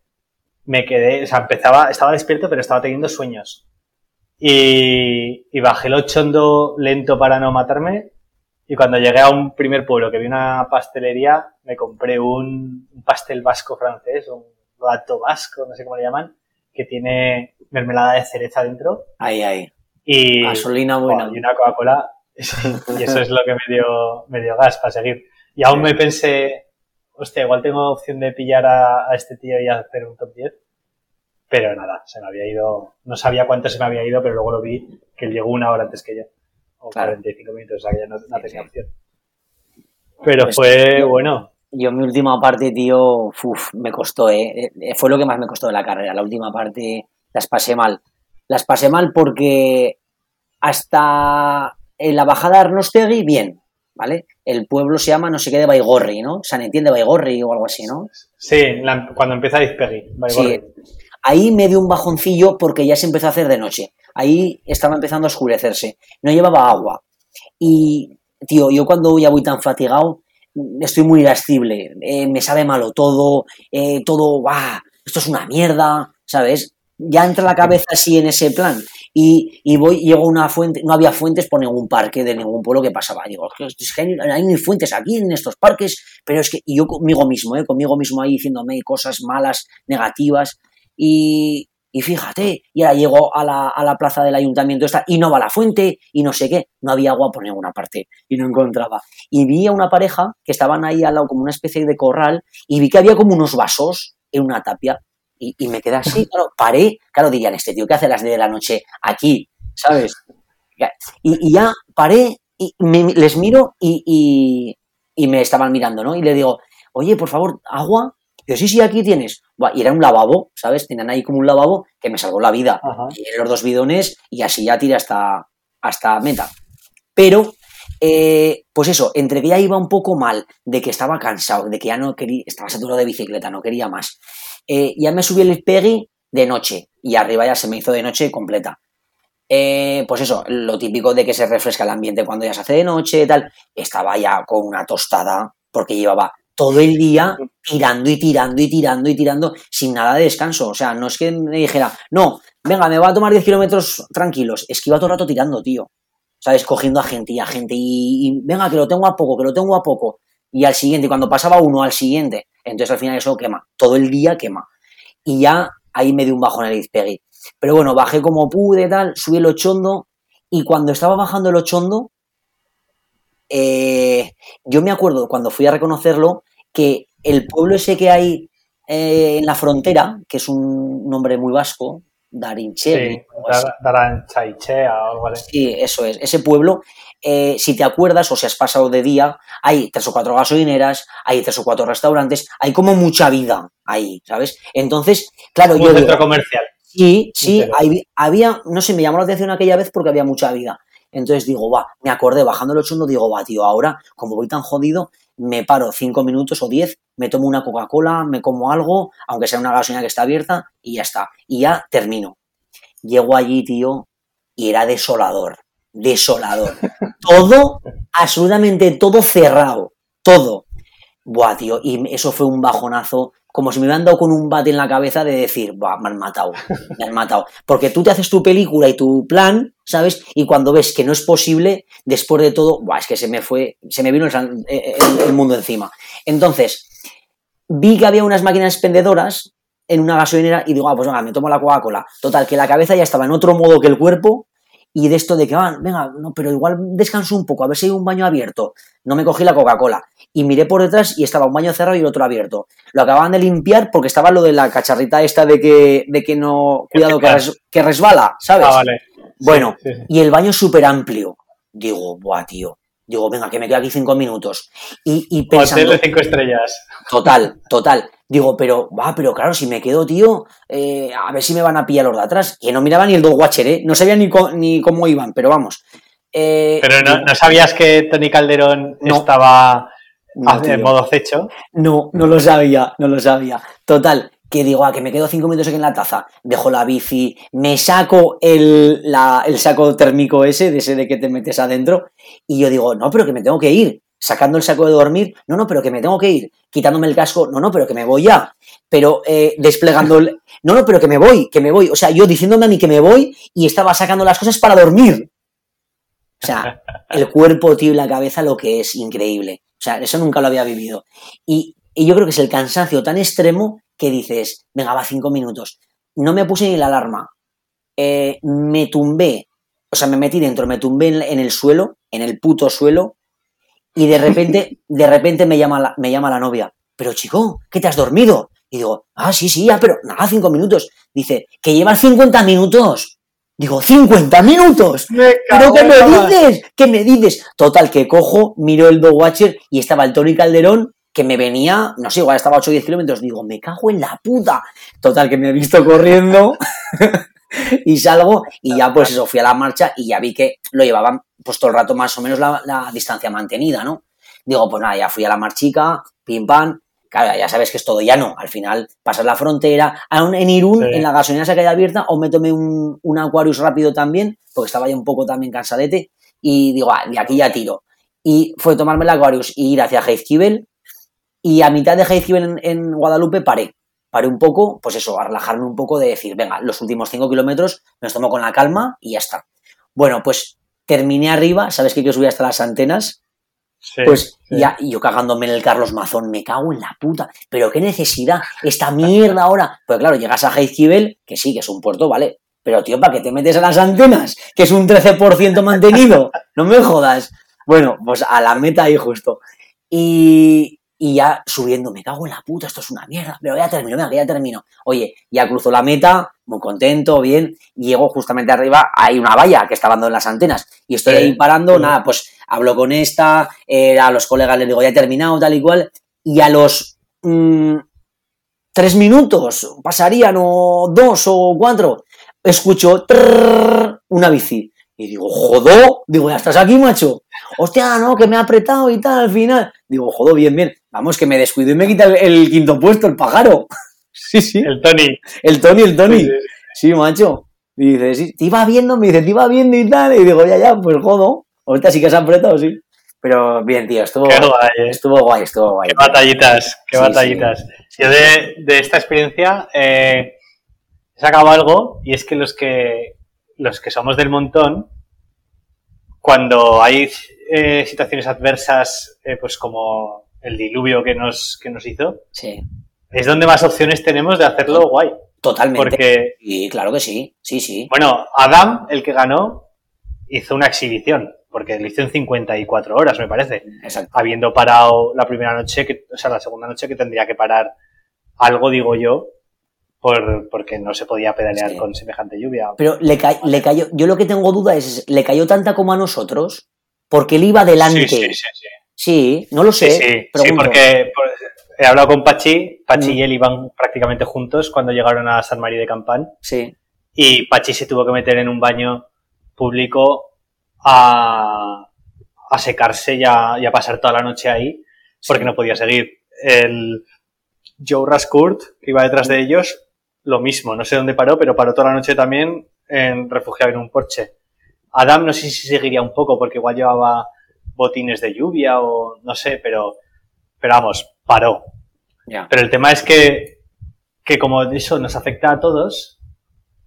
me quedé, o sea, empezaba, estaba despierto, pero estaba teniendo sueños. Y, y bajé el ochondo lento para no matarme. Y cuando llegué a un primer pueblo que vi una pastelería, me compré un, un pastel vasco francés, un gato vasco, no sé cómo le llaman, que tiene mermelada de cereza dentro. Ahí, ahí. Y, Gasolina buena. y una Coca-Cola. <laughs> y eso es lo que me dio, me dio gas para seguir. Y aún me pensé, hostia, igual tengo opción de pillar a, a este tío y hacer un top 10. Pero nada, se me había ido, no sabía cuánto se me había ido, pero luego lo vi que él llegó una hora antes que yo. O Claro. 45 minutos, o sea que ya no, no tenía opción. Pero Pues, fue yo- bueno. Yo mi última parte, tío, uf, me costó, ¿eh? Eh, Fue lo que más me costó de la carrera. La última parte las pasé mal. Las pasé mal porque hasta en la bajada de Arnostegui, bien, ¿vale? El pueblo se llama no sé qué de Baigorri, ¿no? San Etienne de Baigorri o algo así, ¿no? Sí, la- cuando empieza Izpegui. Sí. Ahí me dio un bajoncillo porque ya se empezó a hacer de noche. Ahí estaba empezando a oscurecerse. No llevaba agua. Y, tío, yo cuando ya voy tan fatigado, estoy muy irascible. Eh, me sabe malo todo. eh, todo, ¡buah! Esto es una mierda, ¿sabes? Ya entra la cabeza así en ese plan. Y, voy, llego a una fuente, no había fuentes por ningún parque de ningún pueblo que pasaba. Digo, es que hay, hay fuentes aquí en estos parques, pero es que, y yo conmigo mismo, ¿eh? conmigo mismo ahí diciéndome cosas malas, negativas. Y, y fíjate, y ahora llego a la, a la plaza del ayuntamiento esta y no va la fuente y no sé qué. No había agua por ninguna parte y no encontraba. Y vi a una pareja que estaban ahí al lado como una especie de corral y vi que había como unos vasos en una tapia. Y, y me quedé así, claro, paré, claro, dirían, este tío, ¿qué hace a las 10 de la noche aquí? ¿Sabes? Y, y ya paré y me- les miro y, y- me estaban mirando, ¿no? Y le digo, oye, por favor, agua. Y yo, sí, sí, aquí tienes. Y era un lavabo, ¿sabes? Tenían ahí como un lavabo que me salvó la vida. Ajá. Y los dos bidones y así ya tiré hasta, hasta meta. Pero, eh, pues eso, entre que ya iba un poco mal, de que estaba cansado, de que ya no quería, estaba saturado de bicicleta, no quería más. Eh, ya me subí el Peggy de noche y arriba ya se me hizo de noche completa. Eh, pues eso, lo típico de que se refresca el ambiente cuando ya se hace de noche y tal. Estaba ya con una tostada porque llevaba todo el día tirando y tirando y tirando y tirando sin nada de descanso. O sea, no es que me dijera, no, venga, me voy a tomar 10 kilómetros tranquilos. Es que iba todo el rato tirando, tío. ¿Sabes? Cogiendo a gente y a gente y, venga, que lo tengo a poco, que lo tengo a poco. Y al siguiente, y cuando pasaba uno al siguiente. Entonces al final eso quema. Todo el día quema. Y ya ahí me dio un bajo en el Izpegui. Pero bueno, bajé como pude, tal, subí el ochondo. Y cuando estaba bajando el ochondo, eh, yo me acuerdo cuando fui a reconocerlo que el pueblo ese que hay eh, en la frontera, que es un nombre muy vasco, Darinche. Sí, Daranchaichea o algo así. Sí, eso es. Ese pueblo, eh, si te acuerdas o si has pasado de día, hay tres o cuatro gasolineras, hay tres o cuatro restaurantes, hay como mucha vida ahí, ¿sabes? Entonces, claro, yo. Un centro comercial. Sí, sí, había, no sé, me llamó la atención aquella vez porque había mucha vida. Entonces digo, va, me acordé bajando el chundo, digo, va, tío, ahora, como voy tan jodido, me paro cinco minutos o diez, me tomo una Coca-Cola, me como algo, aunque sea una gasolina que está abierta, y ya está. Y ya termino. Llego allí, tío, y era desolador. Desolador. todo, absolutamente todo cerrado. Todo. Buah, tío, y eso fue un bajonazo como si me hubieran dado con un bate en la cabeza de decir, Buah, me han matado, me han matado. Porque tú te haces tu película y tu plan, ¿sabes? Y cuando ves que no es posible, después de todo, Buah, es que se me fue, se me vino el, mundo encima. Entonces, vi que había unas máquinas expendedoras en una gasolinera y digo, ah, pues venga, me tomo la Coca-Cola. Total, que la cabeza ya estaba en otro modo que el cuerpo y de esto de que, ah, venga, no, pero igual descanso un poco, a ver si hay un baño abierto. No me cogí la Coca-Cola. Y miré por detrás y estaba un baño cerrado y el otro abierto. Lo acababan de limpiar porque estaba lo de la cacharrita esta de que, de que no, cuidado, que, resbala, ¿sabes? Ah, vale. Bueno, y el baño súper amplio. Digo, buah, tío. Digo, venga, que me quedo aquí cinco minutos. Y, y pensando... Hotel de cinco estrellas. Total, total. Digo, pero, va, pero claro, si me quedo, tío, eh, a ver si me van a pillar los de atrás. Que no miraba ni el dog watcher, ¿eh? No sabía ni, ni cómo iban, pero vamos. Eh, pero no, sabías que Tony Calderón estaba en modo acecho. No, no lo sabía, no lo sabía. Total, que digo, ah, que me quedo cinco minutos aquí en la taza, dejo la bici, me saco el, el saco térmico ese, de ese de que te metes adentro, y yo digo, no, pero que me tengo que ir sacando el saco de dormir, no, no, pero que me tengo que ir, quitándome el casco, no, no, pero que me voy ya, pero eh, desplegando el, no, no, pero que me voy, que me voy, o sea, yo diciéndome a mí que me voy y estaba sacando las cosas para dormir. O sea, el cuerpo, tío, y la cabeza lo que es increíble. O sea, eso nunca lo había vivido. Y, yo creo que es el cansancio tan extremo que dices, venga, va cinco minutos. No me puse ni la alarma. Eh, me tumbé, o sea, me metí dentro, me tumbé en el suelo, en el puto suelo, y de repente, <laughs> de repente me llama la, me llama la novia. Pero chico, ¿qué te has dormido? Y digo, ah, sí, sí, ya, pero nada, cinco minutos. Dice, que llevas 50 minutos. Digo, ¿50 minutos? ¿Pero qué me dices? ¿Qué me dices? Total, que cojo, miro el Dog Watcher y estaba el Tony Calderón que me venía, no sé, igual estaba a 8 o 10 kilómetros. Digo, me cago en la puta. Total, que me he visto corriendo <laughs> y salgo y ya pues eso, fui a la marcha y ya vi que lo llevaban pues todo el rato más o menos la, distancia mantenida, ¿no? Digo, pues nada, ya fui a la marchica, pim pam, claro, ya sabes que es todo ya no, al final pasas la frontera, en Irún, en la gasolina se queda abierta, o me tomé un, un, Aquarius rápido también, porque estaba ya un poco también cansadete, y digo, ah, de aquí ya tiro. Y fue tomarme el Aquarius y ir hacia Heizkibel, y a mitad de Heizkibel en, en Guadalupe paré, paré un poco, pues eso, a relajarme un poco de decir, venga, los últimos cinco kilómetros me los tomo con la calma y ya está. Bueno, pues terminé arriba, ¿sabes que yo subí hasta las antenas? pues ya, y yo cagándome en el Carlos Mazón, me cago en la puta. Pero qué necesidad, esta mierda ahora. Pues claro, llegas a Heizkibel, que sí, que es un puerto, ¿vale? Pero tío, ¿para qué te metes a las antenas? Que es un 13% mantenido. No me jodas. Bueno, pues a la meta ahí justo. Y, y ya subiendo, me cago en la puta, esto es una mierda, pero ya termino, venga, ya termino. Oye, ya cruzo la meta, muy contento, bien, llego justamente arriba, hay una valla que está dando en las antenas, y estoy ahí parando, nada, pues hablo con esta, eh, a los colegas les digo, ya he terminado, tal y cual, y a los mm, tres minutos pasarían, o dos o cuatro, escucho una bici. Y digo, jodó, digo, ya estás aquí, macho. Hostia, no, que me ha apretado y tal al final. Digo, jodó, bien, bien. Vamos, que me descuido y me quita el, quinto puesto, el pájaro. <laughs> Sí, sí. El Tony. El Tony, el Tony. Sí, macho. Y dice, sí, te iba viendo, me dice, te iba viendo y tal. Y digo, ya, ya, pues jodo. Ahorita sí que se han apretado, sí. Pero bien, tío, estuvo Qué guay, eh. estuvo guay, estuvo guay. Qué tío. batallitas, qué Sí, batallitas. Yo de, de esta experiencia eh, he sacado algo y es que los que los que somos del montón, cuando hay eh, situaciones adversas, pues como el diluvio que nos, que nos hizo, Sí, es donde más opciones tenemos de hacerlo guay. totalmente. Porque, Y claro que sí, sí, sí. bueno, Adam, el que ganó, hizo una exhibición, porque lo hizo en 54 horas, me parece. Exacto. habiendo parado la primera noche, que, o sea, la segunda noche que tendría que parar algo, digo yo, por, porque no se podía pedalear Sí. con semejante lluvia. Pero le, ca- le cayó, yo lo que tengo duda es, ¿le cayó tanta como a nosotros? Porque él iba adelante. Sí, sí, sí, no lo sé. sí, porque por- he hablado con Pachi, Pachi Mm. y él iban prácticamente juntos cuando llegaron a San María de Campán Sí, y Pachi se tuvo que meter en un baño público a, a secarse y a, y a pasar toda la noche ahí porque no podía seguir. El Joe Rascourt, que iba detrás de ellos, lo mismo, no sé dónde paró, pero paró toda la noche también en refugiado en un porche. Adam no sé si seguiría un poco porque igual llevaba botines de lluvia o no sé, pero, pero vamos, paró. Pero el tema es que, que como eso nos afecta a todos,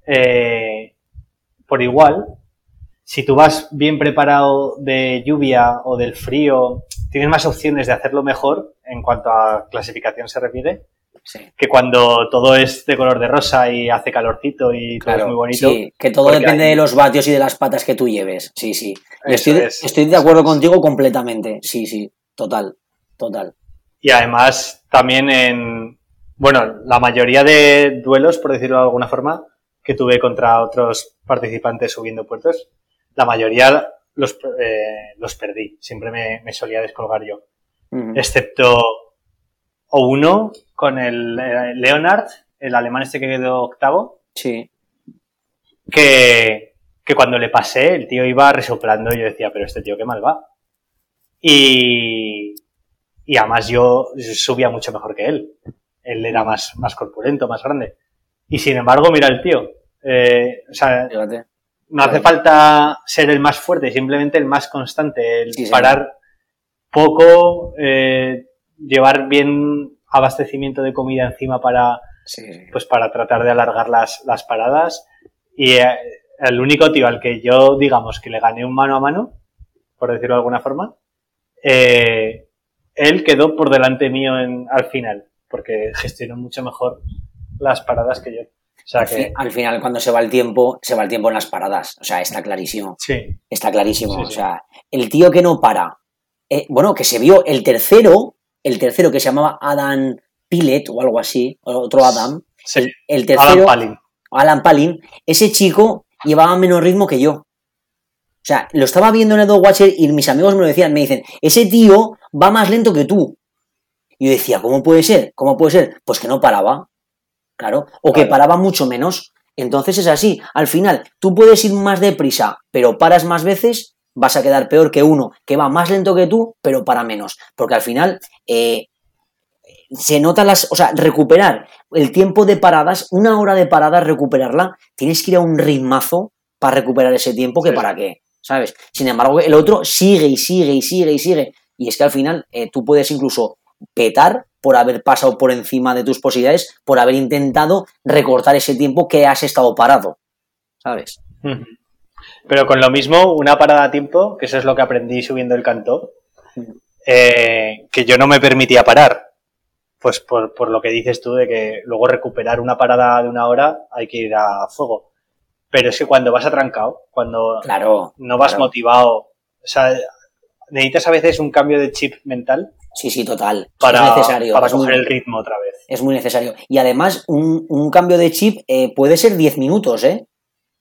eh, por igual, si tú vas bien preparado de lluvia o del frío, tienes más opciones de hacerlo mejor en cuanto a clasificación se refiere, Sí, que cuando todo es de color de rosa y hace calorcito y todo claro. es muy bonito. Sí, que todo depende de los vatios y de las patas que tú lleves. Sí, sí. Estoy, es, estoy de acuerdo es. contigo completamente. Sí, sí. Total. Total. Y además también en, bueno, la mayoría de duelos, por decirlo de alguna forma, que tuve contra otros participantes subiendo puertos, la mayoría los, eh, los perdí. Siempre me, me solía descolgar yo. Excepto o uno con el eh, Leonard, el alemán este que quedó octavo, Sí. que, que cuando le pasé, el tío iba resoplando y yo decía, pero este tío qué mal va. Y, y además yo subía mucho mejor que él. Él era más, más corpulento, más grande. Y sin embargo, mira el tío. Eh, o sea, Fíjate. no hace falta ser el más fuerte, simplemente el más constante, el Sí, parar poco, eh, llevar bien abastecimiento de comida encima para, Sí, pues para tratar de alargar las, las paradas. Y eh, el único tío al que yo, digamos, que le gané un mano a mano, por decirlo de alguna forma, eh, él quedó por delante mío en, al final, porque gestionó mucho mejor las paradas que yo. O sea Al, fi- que, al final, cuando se va el tiempo, se va el tiempo en las paradas. O sea, está clarísimo. sí, Está clarísimo. Sí, O sea, el tío que no para. eh, bueno, que se vio el tercero, el tercero que se llamaba Adam Pillet o algo así, o otro Adam. sí. El, el Alan tercero, Palin. Alan Palin, ese chico llevaba menos ritmo que yo. O sea, lo estaba viendo en el Dog Watcher y mis amigos me lo decían, me dicen, ese tío va más lento que tú. Y yo decía, ¿cómo puede ser? ¿Cómo puede ser? Pues que no paraba. Claro. O que paraba mucho menos. Entonces es así. Al final, tú puedes ir más deprisa, pero paras más veces, vas a quedar peor que uno que va más lento que tú, pero para menos. Porque al final, eh, se notan las. O sea, recuperar el tiempo de paradas, una hora de paradas, recuperarla, tienes que ir a un ritmazo para recuperar ese tiempo que Sí, para qué, ¿sabes? Sin embargo, el otro sigue y sigue y sigue y sigue. Y es que al final eh, tú puedes incluso petar por haber pasado por encima de tus posibilidades, por haber intentado recortar ese tiempo que has estado parado, ¿sabes? Pero con lo mismo, una parada a tiempo, que eso es lo que aprendí subiendo el canto, eh, que yo no me permitía parar. Pues por, por lo que dices tú de que luego recuperar una parada de una hora hay que ir a fuego. Pero es que cuando vas atrancado, cuando Claro. no vas claro. motivado, o sea, necesitas a veces un cambio de chip mental Sí, sí, total. para, es necesario. para es muy- coger el ritmo otra vez. es muy necesario. Y además, un, un cambio de chip eh, puede ser 10 minutos, ¿eh?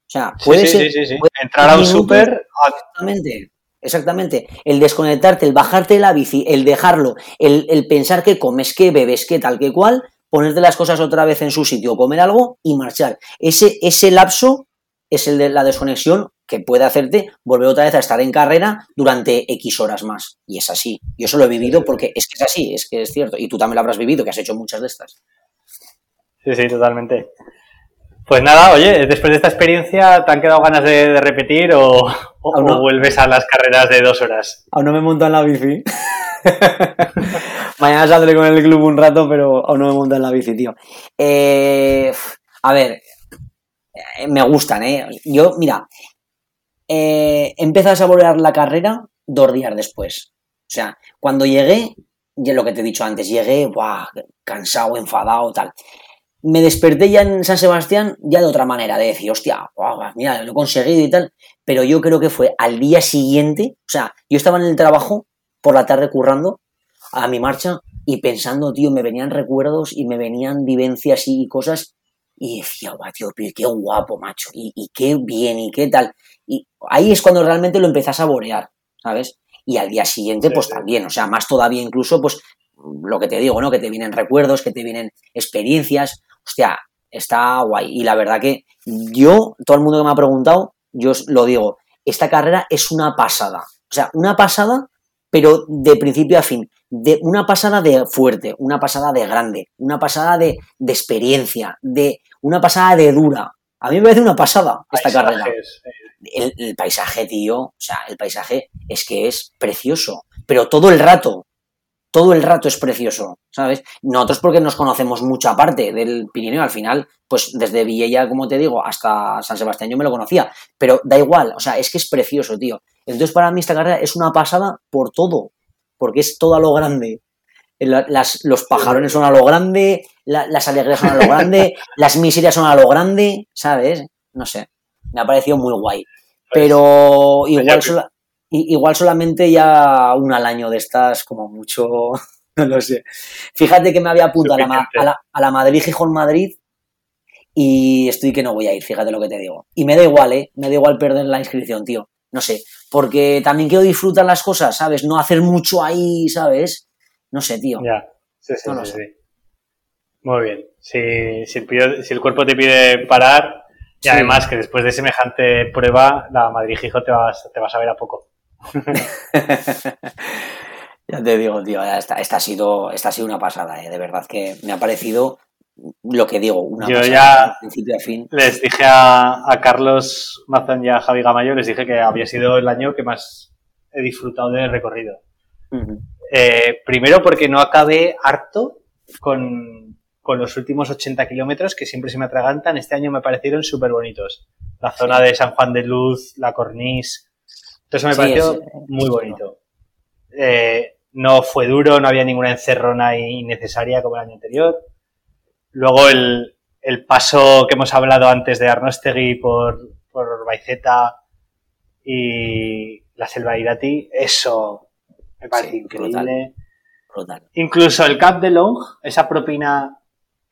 O sea, Sí, puede sí, ser. sí, sí, sí. puede Entrar a un súper, Exactamente. Exactamente. El desconectarte, el bajarte de la bici, el dejarlo, el, el pensar que comes, que bebes, que tal, que cual, ponerte las cosas otra vez en su sitio, comer algo y marchar. Ese, ese lapso es el de la desconexión que puede hacerte volver otra vez a estar en carrera durante X horas más. Y es así. Yo eso lo he vivido porque es que es así, es que es cierto. Y tú también lo habrás vivido, que has hecho muchas de estas. Sí, sí, totalmente. Pues nada, oye, después de esta experiencia, ¿te han quedado ganas de, repetir o, vuelves a las carreras de dos horas? Aún no me monto en la bici. <laughs> Mañana saldré con el club un rato, pero aún no me monto en la bici, tío. Eh, a ver, eh, me gustan, ¿eh? Yo, mira, eh, empecé a saborear la carrera dos días después. O sea, cuando llegué, ya lo que te he dicho antes, llegué, buah, cansado, enfadado, tal me desperté ya en San Sebastián ya de otra manera, de decir, hostia, mira, lo he conseguido y tal, pero yo creo que fue al día siguiente, o sea, yo estaba en el trabajo por la tarde currando a mi marcha y pensando, tío, me venían recuerdos y me venían vivencias y cosas y decía, guau, tío, qué guapo, macho, y, y, qué bien, y qué tal. Y ahí es cuando realmente lo empecé a saborear, ¿sabes? Y al día siguiente, pues también, o sea, más todavía incluso, pues lo que te digo, ¿no? Que te vienen recuerdos, que te vienen experiencias, hostia, está guay. Y la verdad que yo, todo el mundo que me ha preguntado, yo os lo digo, esta carrera es una pasada. O sea, una pasada, pero de principio a fin. De una pasada de fuerte, una pasada de grande, una pasada de, experiencia, de una pasada de dura. A mí me parece una pasada esta carrera. El, el, paisaje, tío, o sea, el paisaje es que es precioso, pero todo el rato, todo el rato es precioso, ¿sabes? Nosotros porque nos conocemos mucha parte del Pirineo, al final, pues desde Villella, como te digo, hasta San Sebastián yo me lo conocía, pero da igual, o sea, es que es precioso, tío. Entonces para mí esta carrera es una pasada por todo, porque es todo a lo grande. los pajarones son a lo grande, las alegrías son a lo grande, <laughs> las miserias son a lo grande, ¿sabes? No sé, me ha parecido muy guay. Pues, pero pues igual, igual solamente ya una al año de estas, como mucho, <laughs> no lo sé. Fíjate que me había apuntado a la, a, la, Madrid Gijón Madrid y estoy que no voy a ir, fíjate lo que te digo. Y me da igual, ¿eh? Me da igual perder la inscripción, tío. No sé, porque también quiero disfrutar las cosas, ¿sabes? No hacer mucho ahí, ¿sabes? No sé, tío. Ya, sí, sí, sí, Muy bien. Si, si, el, cuerpo te pide parar, y además que después de semejante prueba, la Madrid Gijón te vas, te vas a ver a poco. <laughs> ya te digo, tío, esta, ha sido, esta ha sido una pasada, ¿eh? de verdad que me ha parecido lo que digo, una Yo ya principio a fin. Les dije a, Carlos Mazán y a Javi Gamayo, les dije que había sido el año que más he disfrutado del recorrido. Eh, primero porque no acabé harto con, los últimos 80 kilómetros que siempre se me atragantan. Este año me parecieron súper bonitos. La zona de San Juan de Luz, la Corniche, entonces me pareció muy bonito. Eh, no fue duro, no había ninguna encerrona innecesaria como el año anterior. Luego el, paso que hemos hablado antes de Arnostegui por, por Baiceta y la Selva de Irati, eso me parece increíble. Incluso el Cap de Long, esa propina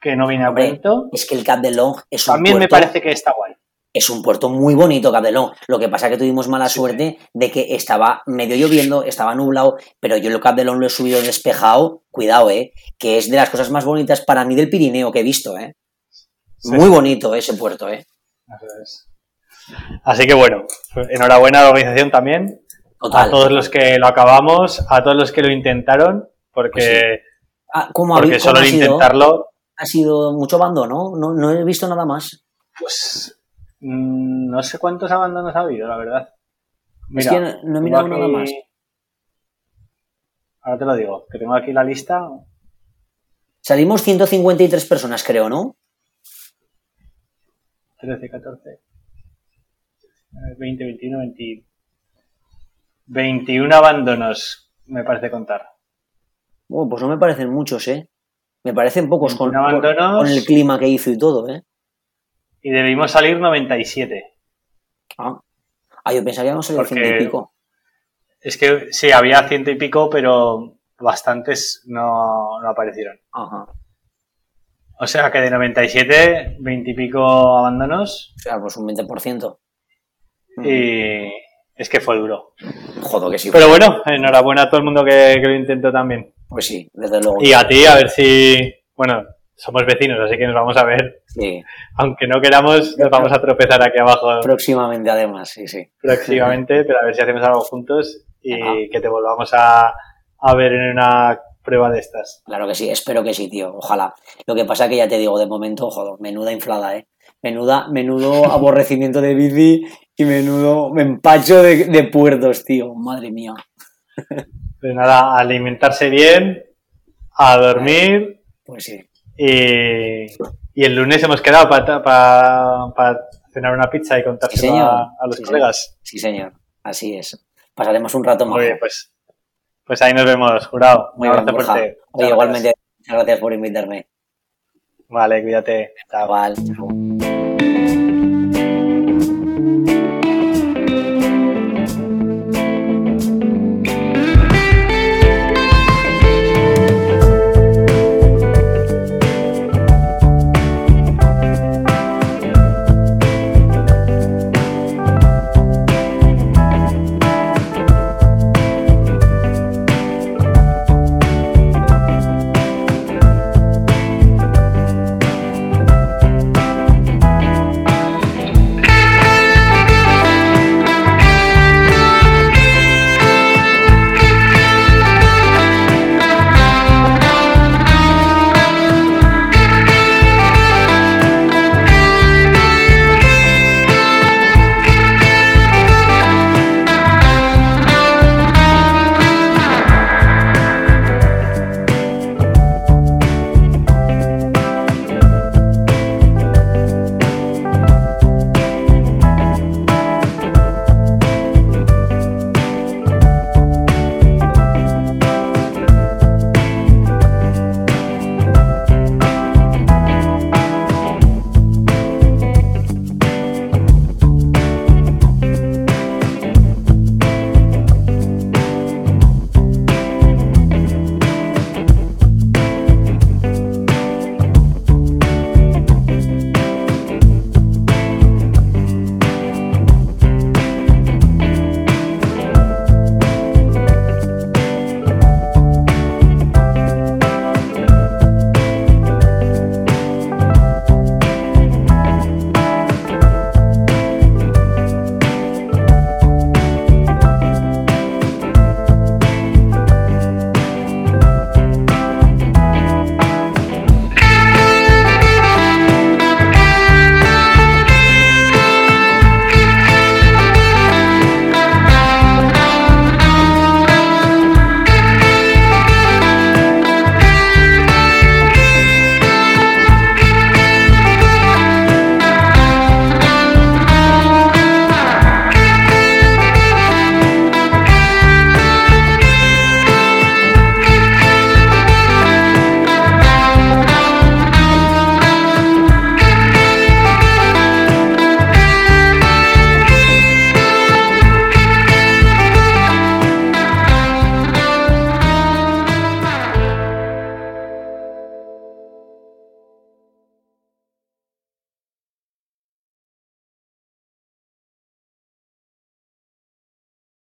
que no viene a cuento. Es que el Cap de Long es un También me parece que está guay es un puerto muy bonito, Capdelón. Lo que pasa es que tuvimos mala suerte de que estaba medio lloviendo, estaba nublado, pero yo el Capdelón lo he subido despejado, cuidado, eh, que es de las cosas más bonitas para mí del Pirineo que he visto, eh. Muy bonito ese puerto, eh. Así que bueno, enhorabuena a la organización también. A todos los que lo acabamos, a todos los que lo intentaron, porque, pues ah, porque solo el intentarlo. Ha sido mucho abandono, no, no he visto nada más. Pues Mm, no sé cuántos abandonos ha habido, la verdad. es que no, he mirado nada más. Ahora te lo digo, que tengo aquí la lista. Salimos 153 personas, creo, ¿no? 13, 14, 20, 21, 20. 21 abandonos, me parece contar. Bueno, pues no me parecen muchos, ¿eh? Me parecen pocos con, con, el clima que hizo y todo, ¿eh? Y debimos salir 97. Ah, ah yo pensaría que íbamos a salir ciento y pico. Es que sí, había ciento y pico, pero bastantes no, aparecieron. Ajá. O sea que de 97, 20 y pico abandonos. O sea, pues un 20%. Y es que fue duro. Jodo que sí. Pero bueno, enhorabuena a todo el mundo que, que lo intentó también. Pues sí, desde luego. Y a ti, a ver si. Bueno, somos vecinos, así que nos vamos a ver. Sí. <laughs> Aunque no queramos, nos vamos a tropezar aquí abajo. Próximamente, además, sí, sí. Próximamente, pero a ver si hacemos algo juntos y que te volvamos a, ver en una prueba de estas. Claro que sí, espero que sí, tío. Ojalá. Lo que pasa que ya te digo, de momento, joder, menuda inflada, ¿eh? Menuda, menudo <laughs> aborrecimiento de bici y menudo empacho de, de puertos, tío. Madre mía. Pues nada, a alimentarse bien, a dormir Pues sí. Y, y el lunes hemos quedado para cenar una pizza y contárselo Sí, a, a los Sí, colegas. Sí, señor. Así es. Pasaremos un rato más. Muy bien, pues, pues ahí nos vemos, jurado. Muy bien, Borja. Oye, igualmente, muchas gracias por invitarme. Vale, cuídate. Chao.